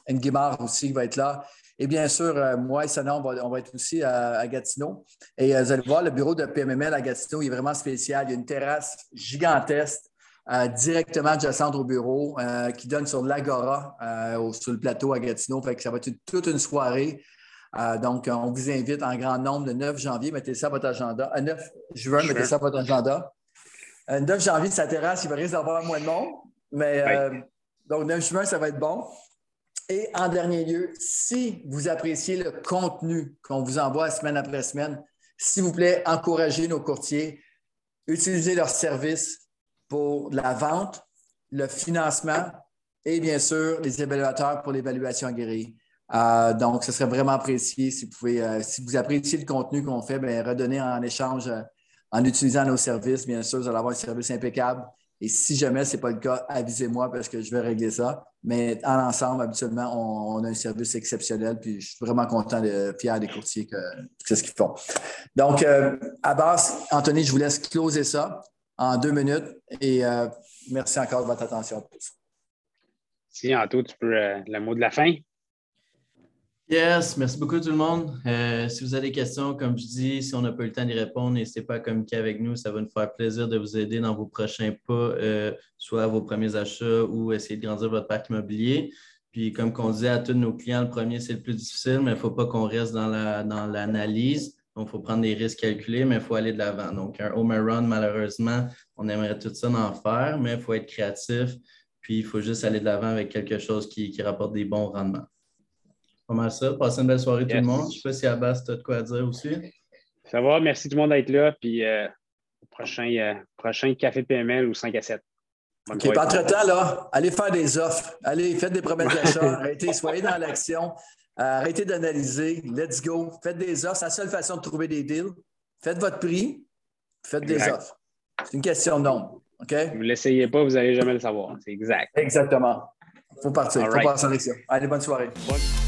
Nguimard aussi va être là. Et bien sûr, euh, moi et Sana, on va, être aussi à, Gatineau. Et euh, vous allez voir, le bureau de PMML à Gatineau est vraiment spécial. Il y a une terrasse gigantesque euh, directement adjacente au bureau qui donne sur l'Agora, sur le plateau à Gatineau. Fait que ça va être toute une soirée. donc, on vous invite en grand nombre le 9 janvier. Mettez ça à votre agenda. 9 juin, mettez ça à votre agenda. Le 9 janvier, sa terrasse, il va risque d'avoir moins de monde. Mais euh, donc, 9 juin, ça va être bon. Et en dernier lieu, si vous appréciez le contenu qu'on vous envoie semaine après semaine, s'il vous plaît, encouragez nos courtiers, utilisez leurs services pour la vente, le financement et bien sûr les évaluateurs pour l'évaluation aguerrie. Euh, donc, ce serait vraiment apprécié si vous, pouvez, euh, si vous appréciez le contenu qu'on fait, bien, redonner en échange en utilisant nos services. Bien sûr, vous allez avoir un service impeccable. Et si jamais ce n'est pas le cas, avisez-moi parce que je vais régler ça. Mais en ensemble, habituellement, on, a un service exceptionnel. Puis je suis vraiment content, de, fier des courtiers que c'est ce qu'ils font. Donc, euh, Abbas, Anthony, je vous laisse closer ça en deux minutes. Et euh, merci encore de votre attention. Si, Anto, tu peux euh, le mot de la fin? Yes, merci beaucoup tout le monde. Euh, si vous avez des questions, comme je dis, si on n'a pas eu le temps d'y répondre, n'hésitez pas à communiquer avec nous. Ça va nous faire plaisir de vous aider dans vos prochains pas, euh, soit vos premiers achats ou essayer de grandir votre parc immobilier. Puis, comme on disait à tous nos clients, le premier, c'est le plus difficile, mais il ne faut pas qu'on reste dans l'analyse. La, Donc, il faut prendre des risques calculés, mais il faut aller de l'avant. Donc, un home run, malheureusement, on aimerait tout ça en faire, mais il faut être créatif. Puis, il faut juste aller de l'avant avec quelque chose qui rapporte des bons rendements pas mal ça. Passez une belle soirée tout le monde. Je ne sais pas si Abbas, tu as de quoi dire aussi. Ça va, merci tout le monde d'être là. Puis euh, prochain, euh, prochain café PML ou 5 à 7. OK, pas entre-temps, là, allez faire des offres. Allez, faites des promesses d'achat. arrêtez, soyez dans l'action. Euh, arrêtez d'analyser. Let's go. Faites des offres. C'est la seule façon de trouver des deals. Faites votre prix. Faites des offres. C'est une question de nombre. OK? Vous ne l'essayez pas, vous n'allez jamais le savoir. C'est exact. Exactement. Il faut partir. Il faut passer en action. Allez, bonne soirée. Bonne...